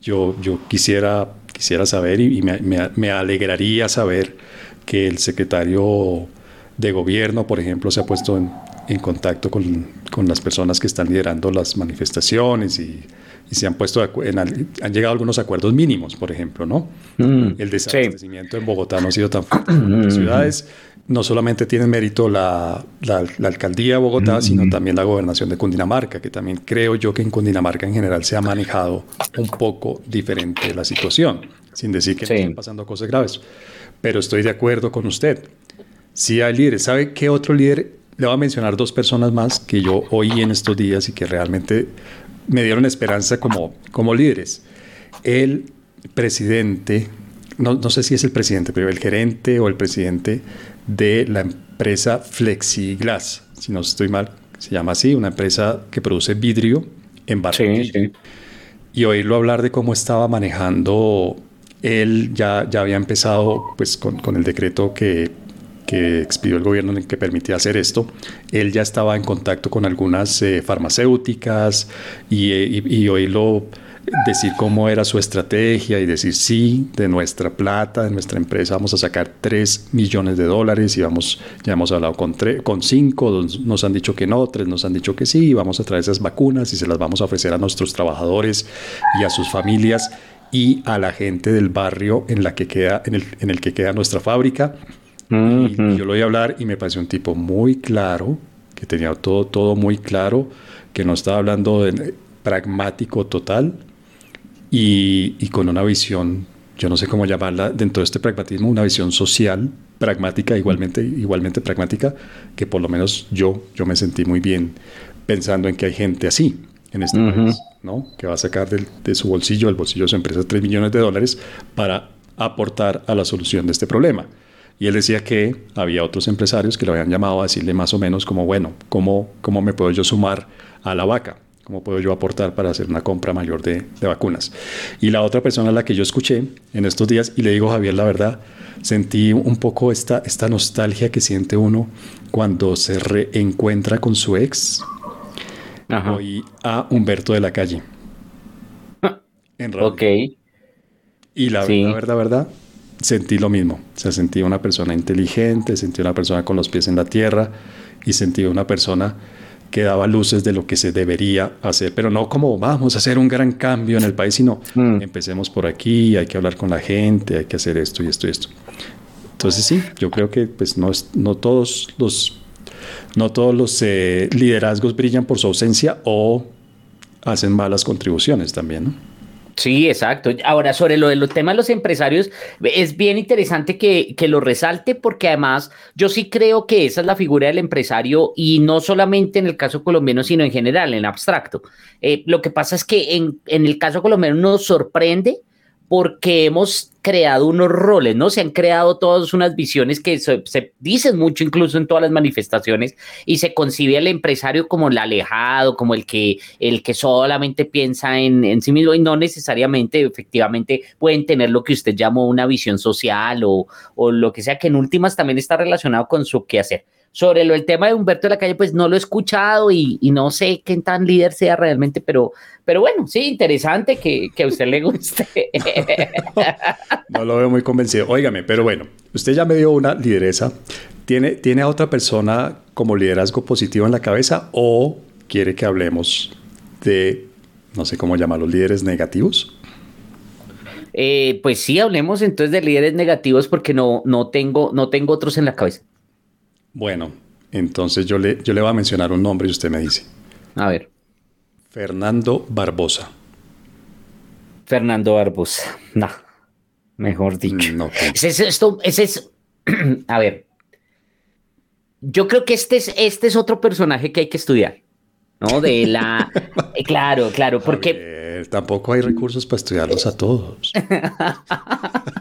Yo, yo quisiera, quisiera saber y, me, me, alegraría saber que el secretario de gobierno, por ejemplo, se ha puesto en, en contacto con, con las personas que están liderando las manifestaciones y, y se han puesto en, han llegado algunos acuerdos mínimos, por ejemplo, ¿no? Mm, el desabastecimiento en Bogotá no ha sido tan fuerte en otras ciudades. No solamente tiene mérito la, la, alcaldía de Bogotá, mm. sino también la gobernación de Cundinamarca, que también creo yo que en Cundinamarca en general se ha manejado un poco diferente la situación, sin decir que estén pasando cosas graves. Pero estoy de acuerdo con usted. Si hay líderes, ¿sabe qué otro líder le voy a mencionar dos personas más que yo oí en estos días y que realmente me dieron esperanza como, como líderes. El presidente, no, no sé si es el presidente, pero el gerente o el presidente de la empresa Flexiglass, si no estoy mal, se llama así, una empresa que produce vidrio en Barranquilla. Y oírlo hablar de cómo estaba manejando, él ya, ya había empezado pues, con, con el decreto que que expidió el gobierno en el que permitía hacer esto, él ya estaba en contacto con algunas eh, farmacéuticas y, eh, y, oírlo decir cómo era su estrategia y decir sí, de nuestra plata, de nuestra empresa vamos a sacar 3 millones de dólares y vamos, ya hemos hablado con, con 5, nos han dicho que no, 3 nos han dicho que sí, vamos a traer esas vacunas y se las vamos a ofrecer a nuestros trabajadores y a sus familias y a la gente del barrio en, la que queda, en el que queda nuestra fábrica y yo lo oí hablar y me pareció un tipo muy claro, que tenía todo, todo muy claro, que no estaba hablando de pragmático total y, y con una visión, yo no sé cómo llamarla, dentro de este pragmatismo, una visión social, pragmática, igualmente, igualmente pragmática, que por lo menos yo, yo me sentí muy bien pensando en que hay gente así en este país, ¿no? que va a sacar de su bolsillo, el bolsillo de su empresa, 3 millones de dólares para aportar a la solución de este problema. Y él decía que había otros empresarios que lo habían llamado a decirle más o menos como, bueno, ¿cómo, cómo me puedo yo sumar a la vaca? ¿Cómo puedo yo aportar para hacer una compra mayor de, vacunas? Y la otra persona a la que yo escuché en estos días, y le digo, Javier, la verdad, sentí un poco esta, esta nostalgia que siente uno cuando se reencuentra con su ex. Y a Humberto de la Calle. En ok. Y la verdad, verdad, verdad, sentí lo mismo. O sea, sentí una persona inteligente, sentí una persona con los pies en la tierra y sentí una persona que daba luces de lo que se debería hacer, pero no como vamos a hacer un gran cambio en el país, sino mm. empecemos por aquí, hay que hablar con la gente, hay que hacer esto y esto y esto. Entonces sí, yo creo que pues no, no todos los, no todos los eh, liderazgos brillan por su ausencia o hacen malas contribuciones también, ¿no? Sí, exacto. Ahora, sobre lo de los temas de los empresarios, es bien interesante que, que, lo resalte porque además yo sí creo que esa es la figura del empresario y no solamente en el caso colombiano, sino en general, en abstracto. Eh, lo que pasa es que en, en el caso colombiano nos sorprende porque hemos creado unos roles, ¿no? Se han creado todas unas visiones que se, dicen mucho incluso en todas las manifestaciones y se concibe al empresario como el alejado, como el que, el que solamente piensa en, sí mismo y no necesariamente efectivamente pueden tener lo que usted llamó una visión social o, o lo que sea, que en últimas también está relacionado con su quehacer. Sobre lo, el tema de Humberto de la Calle, pues no lo he escuchado y, no sé qué tan líder sea realmente, pero, pero bueno, sí, interesante que, que a usted le guste. no lo veo muy convencido. Óigame, pero bueno, usted ya me dio una lideresa. ¿Tiene, ¿Tiene a otra persona como liderazgo positivo en la cabeza o quiere que hablemos de, no sé cómo llamarlos, líderes negativos? Eh, pues sí, hablemos entonces de líderes negativos porque no, no, tengo, no tengo otros en la cabeza. Bueno, entonces yo le, yo le voy a mencionar un nombre y usted me dice. A ver. Fernando Barbosa. Fernando Barbosa. No, mejor dicho. No. Ese es esto, ese es. a ver. Yo creo que este es, este es otro personaje que hay que estudiar. ¿No? De la. Eh, claro, claro, porque tampoco hay recursos para estudiarlos a todos.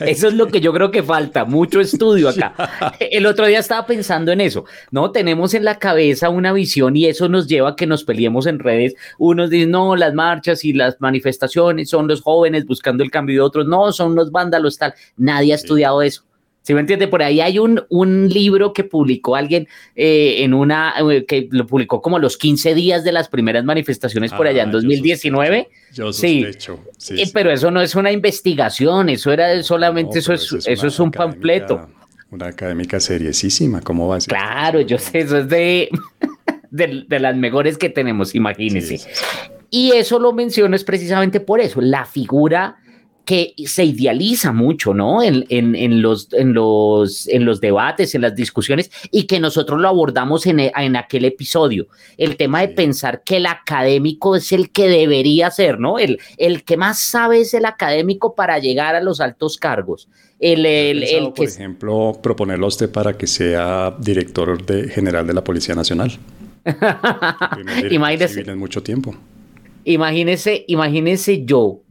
eso es lo que yo creo que falta, mucho estudio acá. El otro día estaba pensando en eso, ¿no? Tenemos en la cabeza una visión y eso nos lleva a que nos peleemos en redes. Unos dicen, no, las marchas y las manifestaciones son los jóvenes buscando el cambio y otros, no, son los vándalos, tal. Nadie ha estudiado eso. ¿Sí me entiende? Por ahí hay un, un libro que publicó alguien eh, en una, eh, que lo publicó como los 15 días de las primeras manifestaciones por allá en 2019. Ah, yo sospecho. Sí, Pero eso no es una investigación, eso era solamente, eso, es, eso es un panfleto. Una académica seriosísima, ¿cómo va a ser? Claro, yo sé, eso es de, de, las mejores que tenemos, imagínense. Y eso lo menciono es precisamente por eso, la figura que se idealiza mucho, ¿no? En, en, los, en, los, en los debates, en las discusiones, y que nosotros lo abordamos en, en aquel episodio. El tema de pensar que el académico es el que debería ser, ¿no? El, el que más sabe es el académico para llegar a los altos cargos. El, el, por ejemplo, proponerlo a usted para que sea director de, general de la Policía Nacional. imagínese. En mucho tiempo. Imagínese, imagínese yo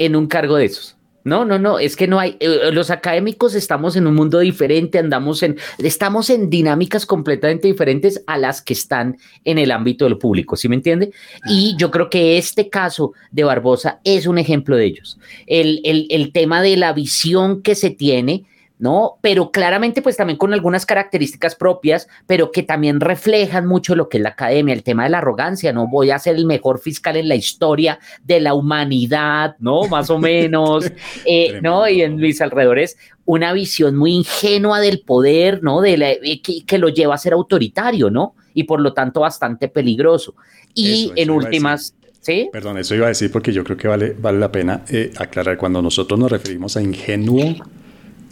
en un cargo de esos. No, no, no, es que no hay, eh, los académicos estamos en un mundo diferente, andamos en, estamos en dinámicas completamente diferentes a las que están en el ámbito del público, ¿sí me entiende? Y yo creo que este caso de Barbosa es un ejemplo de ellos. El, el, el tema de la visión que se tiene ¿no? Pero claramente pues también con algunas características propias, pero que también reflejan mucho lo que es la academia, el tema de la arrogancia, ¿no? Voy a ser el mejor fiscal en la historia de la humanidad, ¿no? Más o menos, eh, ¿no? Y en mis alrededores una visión muy ingenua del poder, ¿no? De eh, que, lo lleva a ser autoritario, ¿no? Y por lo tanto bastante peligroso. Y en últimas... ¿Sí? Perdón, eso iba a decir porque yo creo que vale, vale la pena eh, aclarar cuando nosotros nos referimos a ingenuo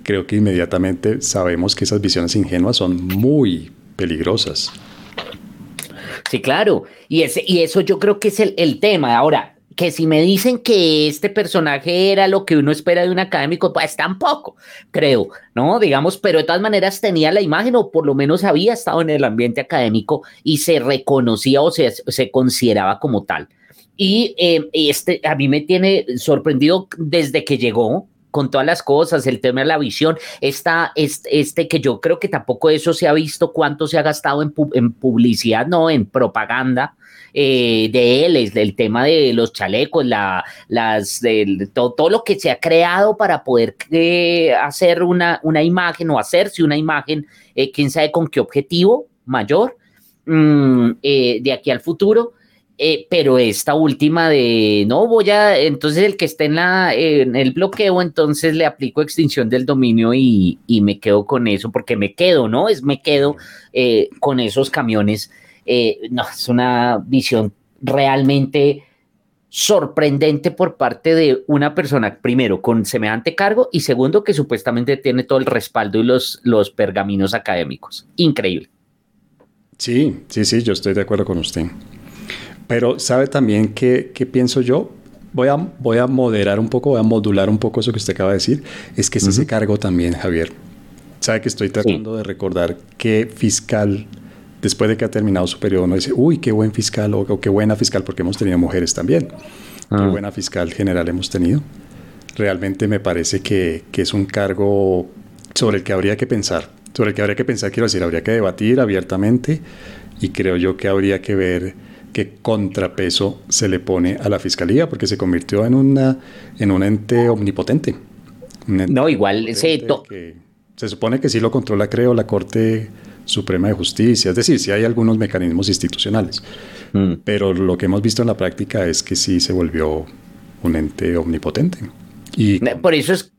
creo que inmediatamente sabemos que esas visiones ingenuas son muy peligrosas. Sí, claro. Y, ese, y eso yo creo que es el, el tema. Ahora, que si me dicen que este personaje era lo que uno espera de un académico, pues tampoco, creo, ¿no? Digamos, pero de todas maneras tenía la imagen o por lo menos había estado en el ambiente académico y se reconocía o se, se consideraba como tal. Y eh, este a mí me tiene sorprendido desde que llegó, con todas las cosas, el tema de la visión, está este, este, que yo creo que tampoco eso se ha visto cuánto se ha gastado en, en publicidad, no, en propaganda. Eh, de él, es el tema de los chalecos, la, las, todo, todo, lo que se ha creado para poder eh, hacer una, una imagen o hacerse una imagen, eh, quién sabe con qué objetivo mayor mm, de aquí al futuro. Eh, pero esta última de no voy a, entonces el que esté en, la, en el bloqueo, entonces le aplico extinción del dominio y, me quedo con eso, porque me quedo, ¿no? Es me quedo eh, con esos camiones. Eh, no, es una visión realmente sorprendente por parte de una persona, primero, con semejante cargo y segundo, que supuestamente tiene todo el respaldo y los, los pergaminos académicos. Increíble. Sí, sí, sí, yo estoy de acuerdo con usted. Pero sabe también que, pienso yo, voy a, voy a moderar un poco, voy a modular un poco eso que usted acaba de decir, es que es ese cargo también, Javier. Sabe que estoy tratando de recordar qué fiscal, después de que ha terminado su periodo, no dice, uy, qué buen fiscal o, qué buena fiscal, porque hemos tenido mujeres también. Qué ah. buena fiscal general hemos tenido. Realmente me parece que, que es un cargo sobre el que habría que pensar, sobre el que habría que pensar, quiero decir, habría que debatir abiertamente y creo yo que habría que ver qué contrapeso se le pone a la fiscalía, porque se convirtió en, una, en un ente omnipotente. no, igual se, se supone que sí lo controla, creo, la Corte Suprema de Justicia, es decir, sí hay algunos mecanismos institucionales, mm. pero lo que hemos visto en la práctica es que sí se volvió un ente omnipotente. Y por eso es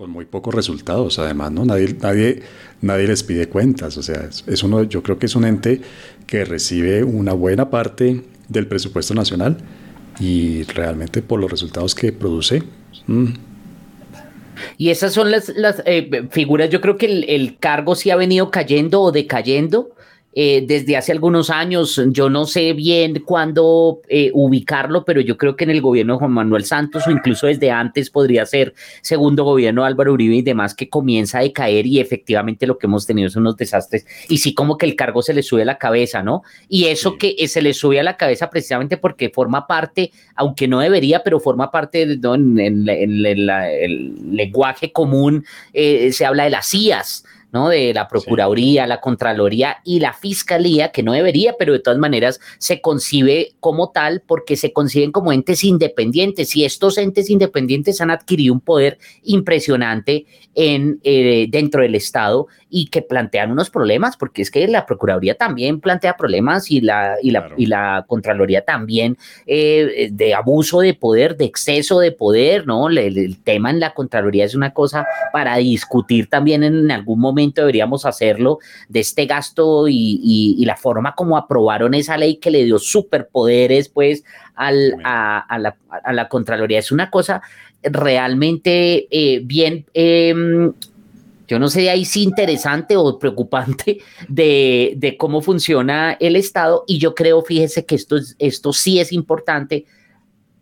con muy pocos resultados, además, ¿no? Nadie, nadie, nadie les pide cuentas, o sea, es, uno, yo creo que es un ente que recibe una buena parte del presupuesto nacional y realmente por los resultados que produce. Mm. Y esas son las, las eh, figuras, yo creo que el, el, cargo sí ha venido cayendo o decayendo eh, desde hace algunos años. Yo no sé bien cuándo eh, ubicarlo, pero yo creo que en el gobierno de Juan Manuel Santos o incluso desde antes podría ser segundo gobierno de Álvaro Uribe y demás que comienza a decaer y efectivamente lo que hemos tenido son unos desastres y sí como que el cargo se le sube a la cabeza, ¿no? Y eso que eh, se le sube a la cabeza precisamente porque forma parte, aunque no debería, pero forma parte de, en, el lenguaje común, se habla de las CIAs. ¿No? De la Procuraduría, la Contraloría y la Fiscalía, que no debería, pero de todas maneras se concibe como tal porque se conciben como entes independientes y estos entes independientes han adquirido un poder impresionante en, eh, dentro del Estado y que plantean unos problemas, porque es que la Procuraduría también plantea problemas y la, y la, y la Contraloría también eh, de abuso de poder, de exceso de poder, ¿no? El, tema en la Contraloría es una cosa para discutir también en algún momento deberíamos hacerlo de este gasto y, y, la forma como aprobaron esa ley que le dio superpoderes, pues, al, a, la, a, la, Contraloría. Es una cosa realmente eh, bien em, yo no sé ahí si interesante o preocupante de, cómo funciona el Estado y yo creo, fíjese que esto, esto sí es importante,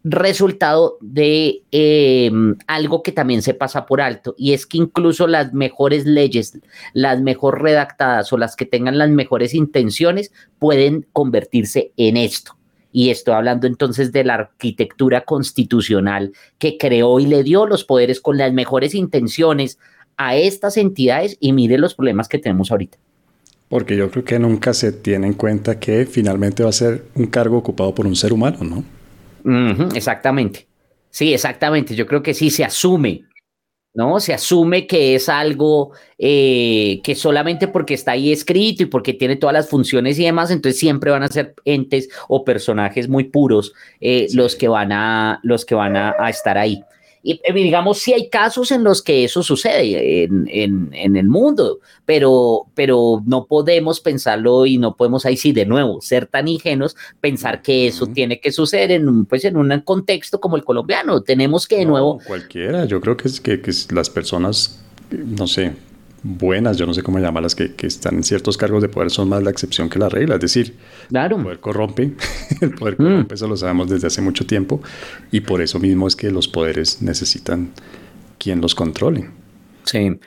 resultado de em, algo que también se pasa por alto y es que incluso las mejores leyes, las mejor redactadas o las que tengan las mejores intenciones pueden convertirse en esto. Y estoy hablando entonces de la arquitectura constitucional que creó y le dio los poderes con las mejores intenciones a estas entidades y mire los problemas que tenemos ahorita. Porque yo creo que nunca se tiene en cuenta que finalmente va a ser un cargo ocupado por un ser humano, ¿no? exactamente. Sí, exactamente. Yo creo que sí se asume, ¿no? Se asume que es algo eh, que solamente porque está ahí escrito y porque tiene todas las funciones y demás, entonces siempre van a ser entes o personajes muy puros eh, los que van a los que van a estar ahí. Y digamos, sí hay casos en los que eso sucede en, el mundo, pero, pero no podemos pensarlo y no podemos ahí sí de nuevo ser tan ingenuos, pensar que eso tiene que suceder en, pues, en un contexto como el colombiano. Tenemos que de nuevo... Cualquiera, yo creo que, es, que, que las personas, no sé, buenas, yo no sé cómo llamarlas, que, que están en ciertos cargos de poder son más la excepción que la regla. Es decir, el poder corrompe, el poder mm. corrompe, eso lo sabemos desde hace mucho tiempo, y por eso mismo es que los poderes necesitan quien los controle. Sí,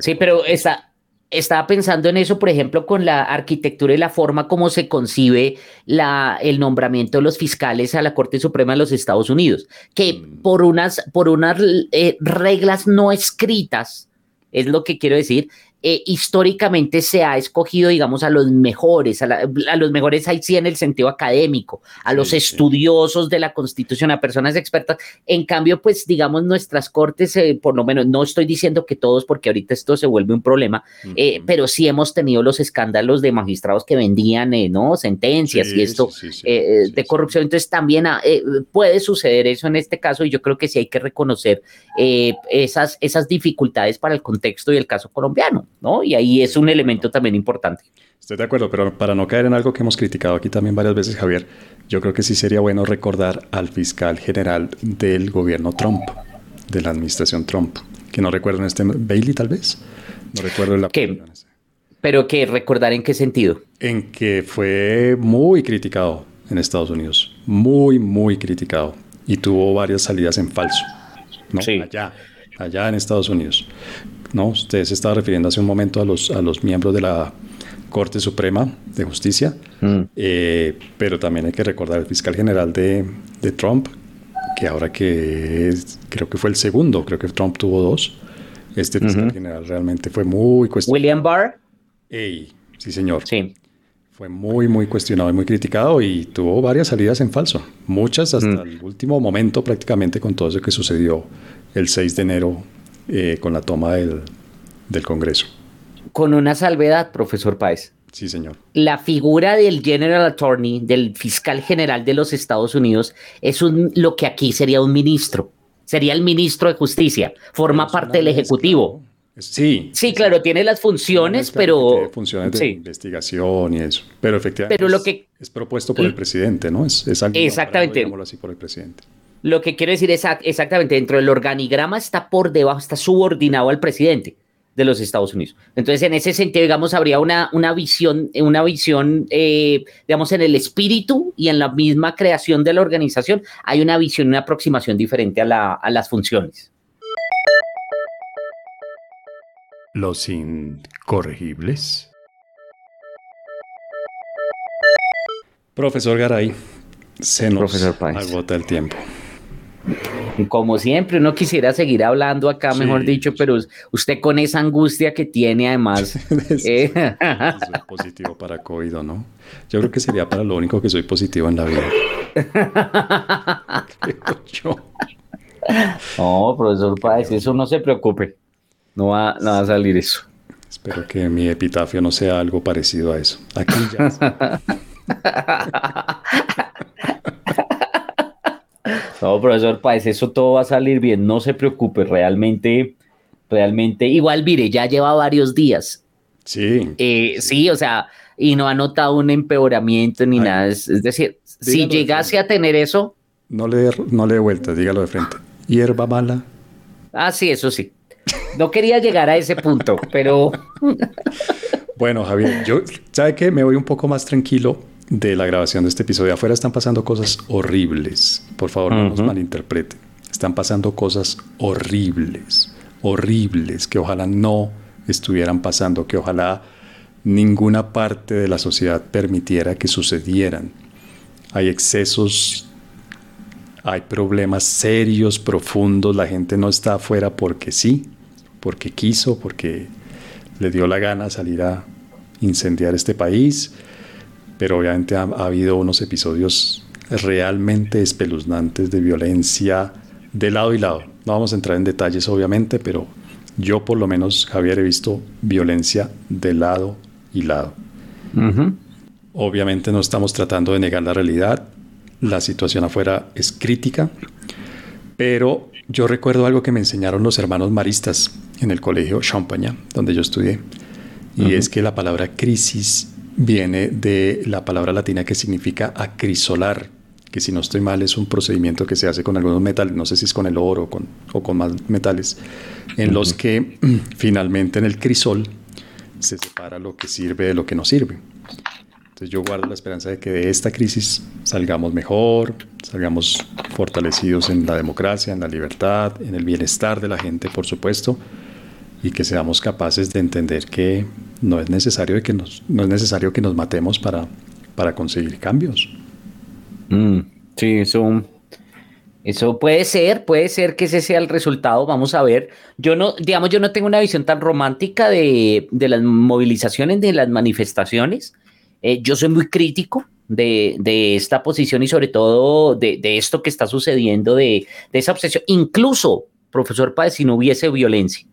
sí pero está, estaba pensando en eso, por ejemplo, con la arquitectura y la forma como se concibe la, el nombramiento de los fiscales a la Corte Suprema de los Estados Unidos, que mm. por unas, por unas eh, reglas no escritas, es lo que quiero decir, eh, históricamente se ha escogido, digamos, a los mejores, a, los mejores ahí sí en el sentido académico, a los estudiosos de la Constitución, a personas expertas. En cambio, pues, digamos, nuestras cortes, eh, por lo menos, no estoy diciendo que todos, porque ahorita esto se vuelve un problema, eh, pero sí hemos tenido los escándalos de magistrados que vendían, ¿no? Sentencias y esto de corrupción. Entonces, también ah, puede suceder eso en este caso y yo creo que sí hay que reconocer esas, esas dificultades para el contexto y el caso colombiano. ¿No? Y ahí es un elemento también importante. Estoy de acuerdo, pero para no caer en algo que hemos criticado aquí también varias veces, Javier, yo creo que sí sería bueno recordar al fiscal general del gobierno Trump, de la administración Trump, que no recuerdo en este, Bailey tal vez, no recuerdo la... ¿Qué? ¿Pero qué? ¿Recordar en qué sentido? En que fue muy criticado en Estados Unidos, muy, muy criticado, y tuvo varias salidas en falso, ¿no? Sí. Allá, allá en Estados Unidos. ¿No? Usted se estaba refiriendo hace un momento a los, a los miembros de la Corte Suprema de Justicia, mm. eh, pero también hay que recordar el fiscal general de, Trump, que ahora que creo que fue el segundo, creo que Trump tuvo dos. Este fiscal general realmente fue muy cuestionado. William Barr. sí, señor. Sí. Fue muy, muy cuestionado y muy criticado y tuvo varias salidas en falso. Muchas hasta mm. el último momento prácticamente con todo eso que sucedió el 6 de enero eh, con la toma del, del Congreso. Con una salvedad, profesor Páez. Sí, señor. La figura del General Attorney, del fiscal general de los Estados Unidos, es un, lo que aquí sería un ministro. Sería el ministro de Justicia. Forma parte del Ejecutivo. Sí. Sí, claro, tiene las funciones, pero. Funciones de investigación y eso. Pero efectivamente. Pero lo que. Es propuesto por el presidente, ¿no? Es, es Exactamente. así, por el presidente. Lo que quiere decir es exactamente, dentro del organigrama está por debajo, está subordinado al presidente de los Estados Unidos. Entonces, en ese sentido, digamos, habría una, una visión, una visión, eh, digamos, en el espíritu y en la misma creación de la organización, hay una visión, una aproximación diferente a, a las funciones. Los incorregibles. Profesor Garay, se nos agota el tiempo. Como siempre, uno quisiera seguir hablando acá, mejor dicho, pero usted con esa angustia que tiene además. Eh. es, positivo para COVID, ¿no? Yo creo que sería para lo único que soy positivo en la vida. No, profesor Páez, eso no se preocupe. No va, no va a salir eso. Espero que mi epitafio no sea algo parecido a eso. Aquí ya. No, profesor Páez, eso todo va a salir bien, no se preocupe, realmente, realmente, igual mire, ya lleva varios días. Sí. Eh, sí, o sea, y no ha notado un empeoramiento ni nada. Es, decir, si llegase a tener eso. No le, no le dé vueltas, dígalo de frente. Hierba mala. Ah, sí, eso sí. No quería llegar a ese punto, pero. bueno, Javier, yo, ¿sabe qué? Me voy un poco más tranquilo de la grabación de este episodio. Afuera están pasando cosas horribles. Por favor, no nos malinterpreten. Están pasando cosas horribles, horribles, que ojalá no estuvieran pasando, que ojalá ninguna parte de la sociedad permitiera que sucedieran. Hay excesos, hay problemas serios, profundos, la gente no está afuera porque sí, porque quiso, porque le dio la gana salir a incendiar este país, pero obviamente ha, habido unos episodios realmente espeluznantes de violencia de lado y lado. No vamos a entrar en detalles obviamente, pero yo por lo menos, Javier, he visto violencia de lado y lado. Obviamente no estamos tratando de negar la realidad, la situación afuera es crítica, pero yo recuerdo algo que me enseñaron los hermanos maristas en el colegio Champagne, donde yo estudié, y es que la palabra crisis viene de la palabra latina que significa acrisolar, que si no estoy mal es un procedimiento que se hace con algunos metales, no sé si es con el oro o con, o con más metales, en los que finalmente en el crisol se separa lo que sirve de lo que no sirve. Entonces yo guardo la esperanza de que de esta crisis salgamos mejor, salgamos fortalecidos en la democracia, en la libertad, en el bienestar de la gente, por supuesto, y que seamos capaces de entender que no es necesario, que nos, no es necesario que nos matemos para, para conseguir cambios. Mm, sí, eso eso puede ser, puede ser que ese sea el resultado, vamos a ver. Yo no, digamos, yo no tengo una visión tan romántica de, las movilizaciones, de las manifestaciones. Eh, yo soy muy crítico de, esta posición y sobre todo de, esto que está sucediendo, de, esa obsesión. Incluso, profesor Páez, si no hubiese violencia.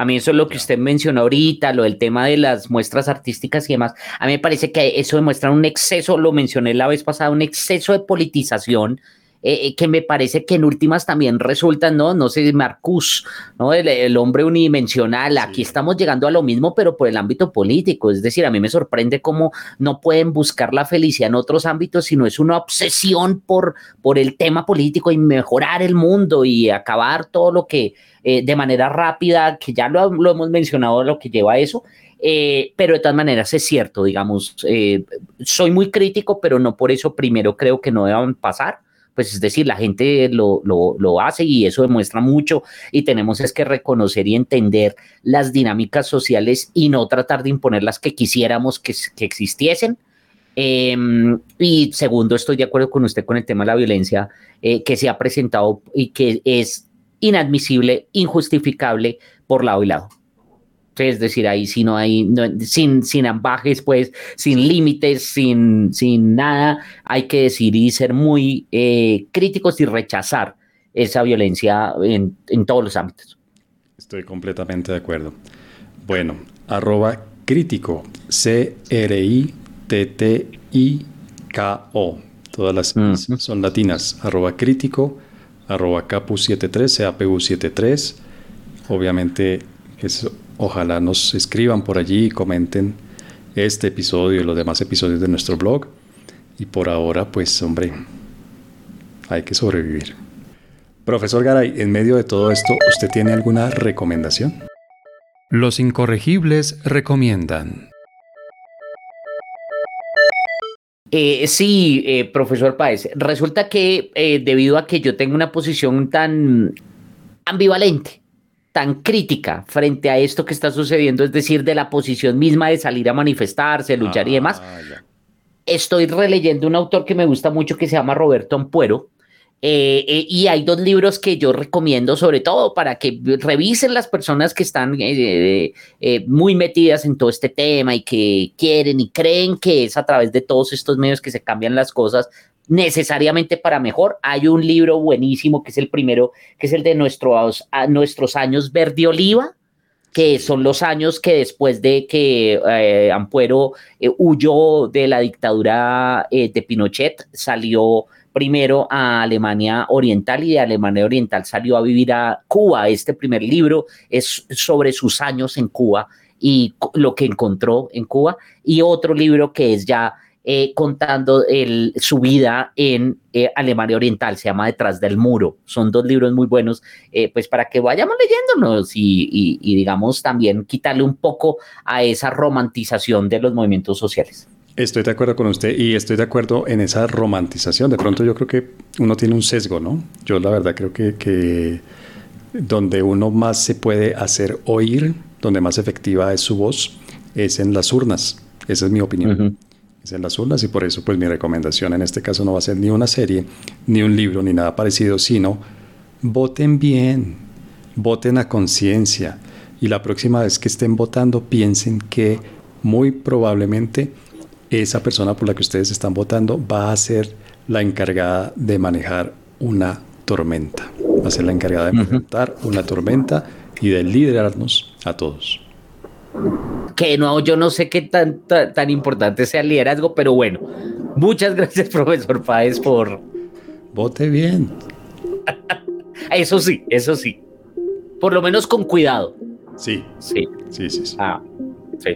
A mí eso es lo que usted mencionó ahorita, lo del tema de las muestras artísticas y demás. A mí me parece que eso demuestra un exceso, lo mencioné la vez pasada, un exceso de politización eh, eh, que me parece que en últimas también resultan, ¿no? No sé, Marcus, ¿no? El, hombre unidimensional, aquí estamos llegando a lo mismo, pero por el ámbito político, es decir, a mí me sorprende cómo no pueden buscar la felicidad en otros ámbitos, sino es una obsesión por, por el tema político y mejorar el mundo y acabar todo lo que eh, de manera rápida, que ya lo, hemos mencionado, lo que lleva a eso, pero de todas maneras es cierto, digamos, soy muy crítico, pero no por eso primero creo que no deban pasar pues es decir, la gente lo, lo, hace y eso demuestra mucho y tenemos es que reconocer y entender las dinámicas sociales y no tratar de imponer las que quisiéramos que, que existiesen. Em, y segundo, estoy de acuerdo con usted con el tema de la violencia eh, que se ha presentado y que es inadmisible, injustificable por lado y lado es decir, ahí si no hay, sin, sin ambajes, pues, sin límites, sin, sin nada, hay que decir y ser muy eh, críticos y rechazar esa violencia en, todos los ámbitos. Estoy completamente de acuerdo. Bueno, arroba crítico, C-R-I-T-T-I-K-O. Todas las son latinas. Arroba crítico, arroba capu73, CAPU73. Obviamente es Ojalá nos escriban por allí y comenten este episodio y los demás episodios de nuestro blog. Y por ahora, pues hombre, hay que sobrevivir. Profesor Garay, en medio de todo esto, ¿usted tiene alguna recomendación? Los incorregibles recomiendan. Eh, sí, eh, profesor Páez. Resulta que eh, debido a que yo tengo una posición tan ambivalente tan crítica frente a esto que está sucediendo, es decir, de la posición misma de salir a manifestarse, luchar y demás. Ah, Estoy releyendo un autor que me gusta mucho que se llama Roberto Ampuero. Eh, eh, y hay dos libros que yo recomiendo, sobre todo para que revisen las personas que están eh, muy metidas en todo este tema y que quieren y creen que es a través de todos estos medios que se cambian las cosas necesariamente para mejor. Hay un libro buenísimo que es el primero, que es el de nuestros, nuestros años verde oliva, que son los años que después de que eh, Ampuero eh, huyó de la dictadura eh, de Pinochet, salió primero a Alemania Oriental y de Alemania Oriental salió a vivir a Cuba. Este primer libro es sobre sus años en Cuba y lo que encontró en Cuba. Y otro libro que es ya eh, contando el, su vida en eh, Alemania Oriental, se llama Detrás del Muro. Son dos libros muy buenos, eh, pues para que vayamos leyéndonos y, digamos también quitarle un poco a esa romantización de los movimientos sociales. Estoy de acuerdo con usted y estoy de acuerdo en esa romantización. De pronto yo creo que uno tiene un sesgo, ¿no? Yo la verdad creo que, que donde uno más se puede hacer oír, donde más efectiva es su voz, es en las urnas. Esa es mi opinión es en las urnas y por eso pues mi recomendación en este caso no va a ser ni una serie, ni un libro, ni nada parecido, sino voten bien, voten a conciencia y la próxima vez que estén votando piensen que muy probablemente esa persona por la que ustedes están votando va a ser la encargada de manejar una tormenta, va a ser la encargada de enfrentar una tormenta y de liderarnos a todos que no, yo no sé qué tan, tan, importante sea el liderazgo, pero bueno, muchas gracias, profesor Páez, por... Vote bien. eso sí, eso sí. Por lo menos con cuidado. Sí. Sí. Sí, sí, sí. Ah, sí.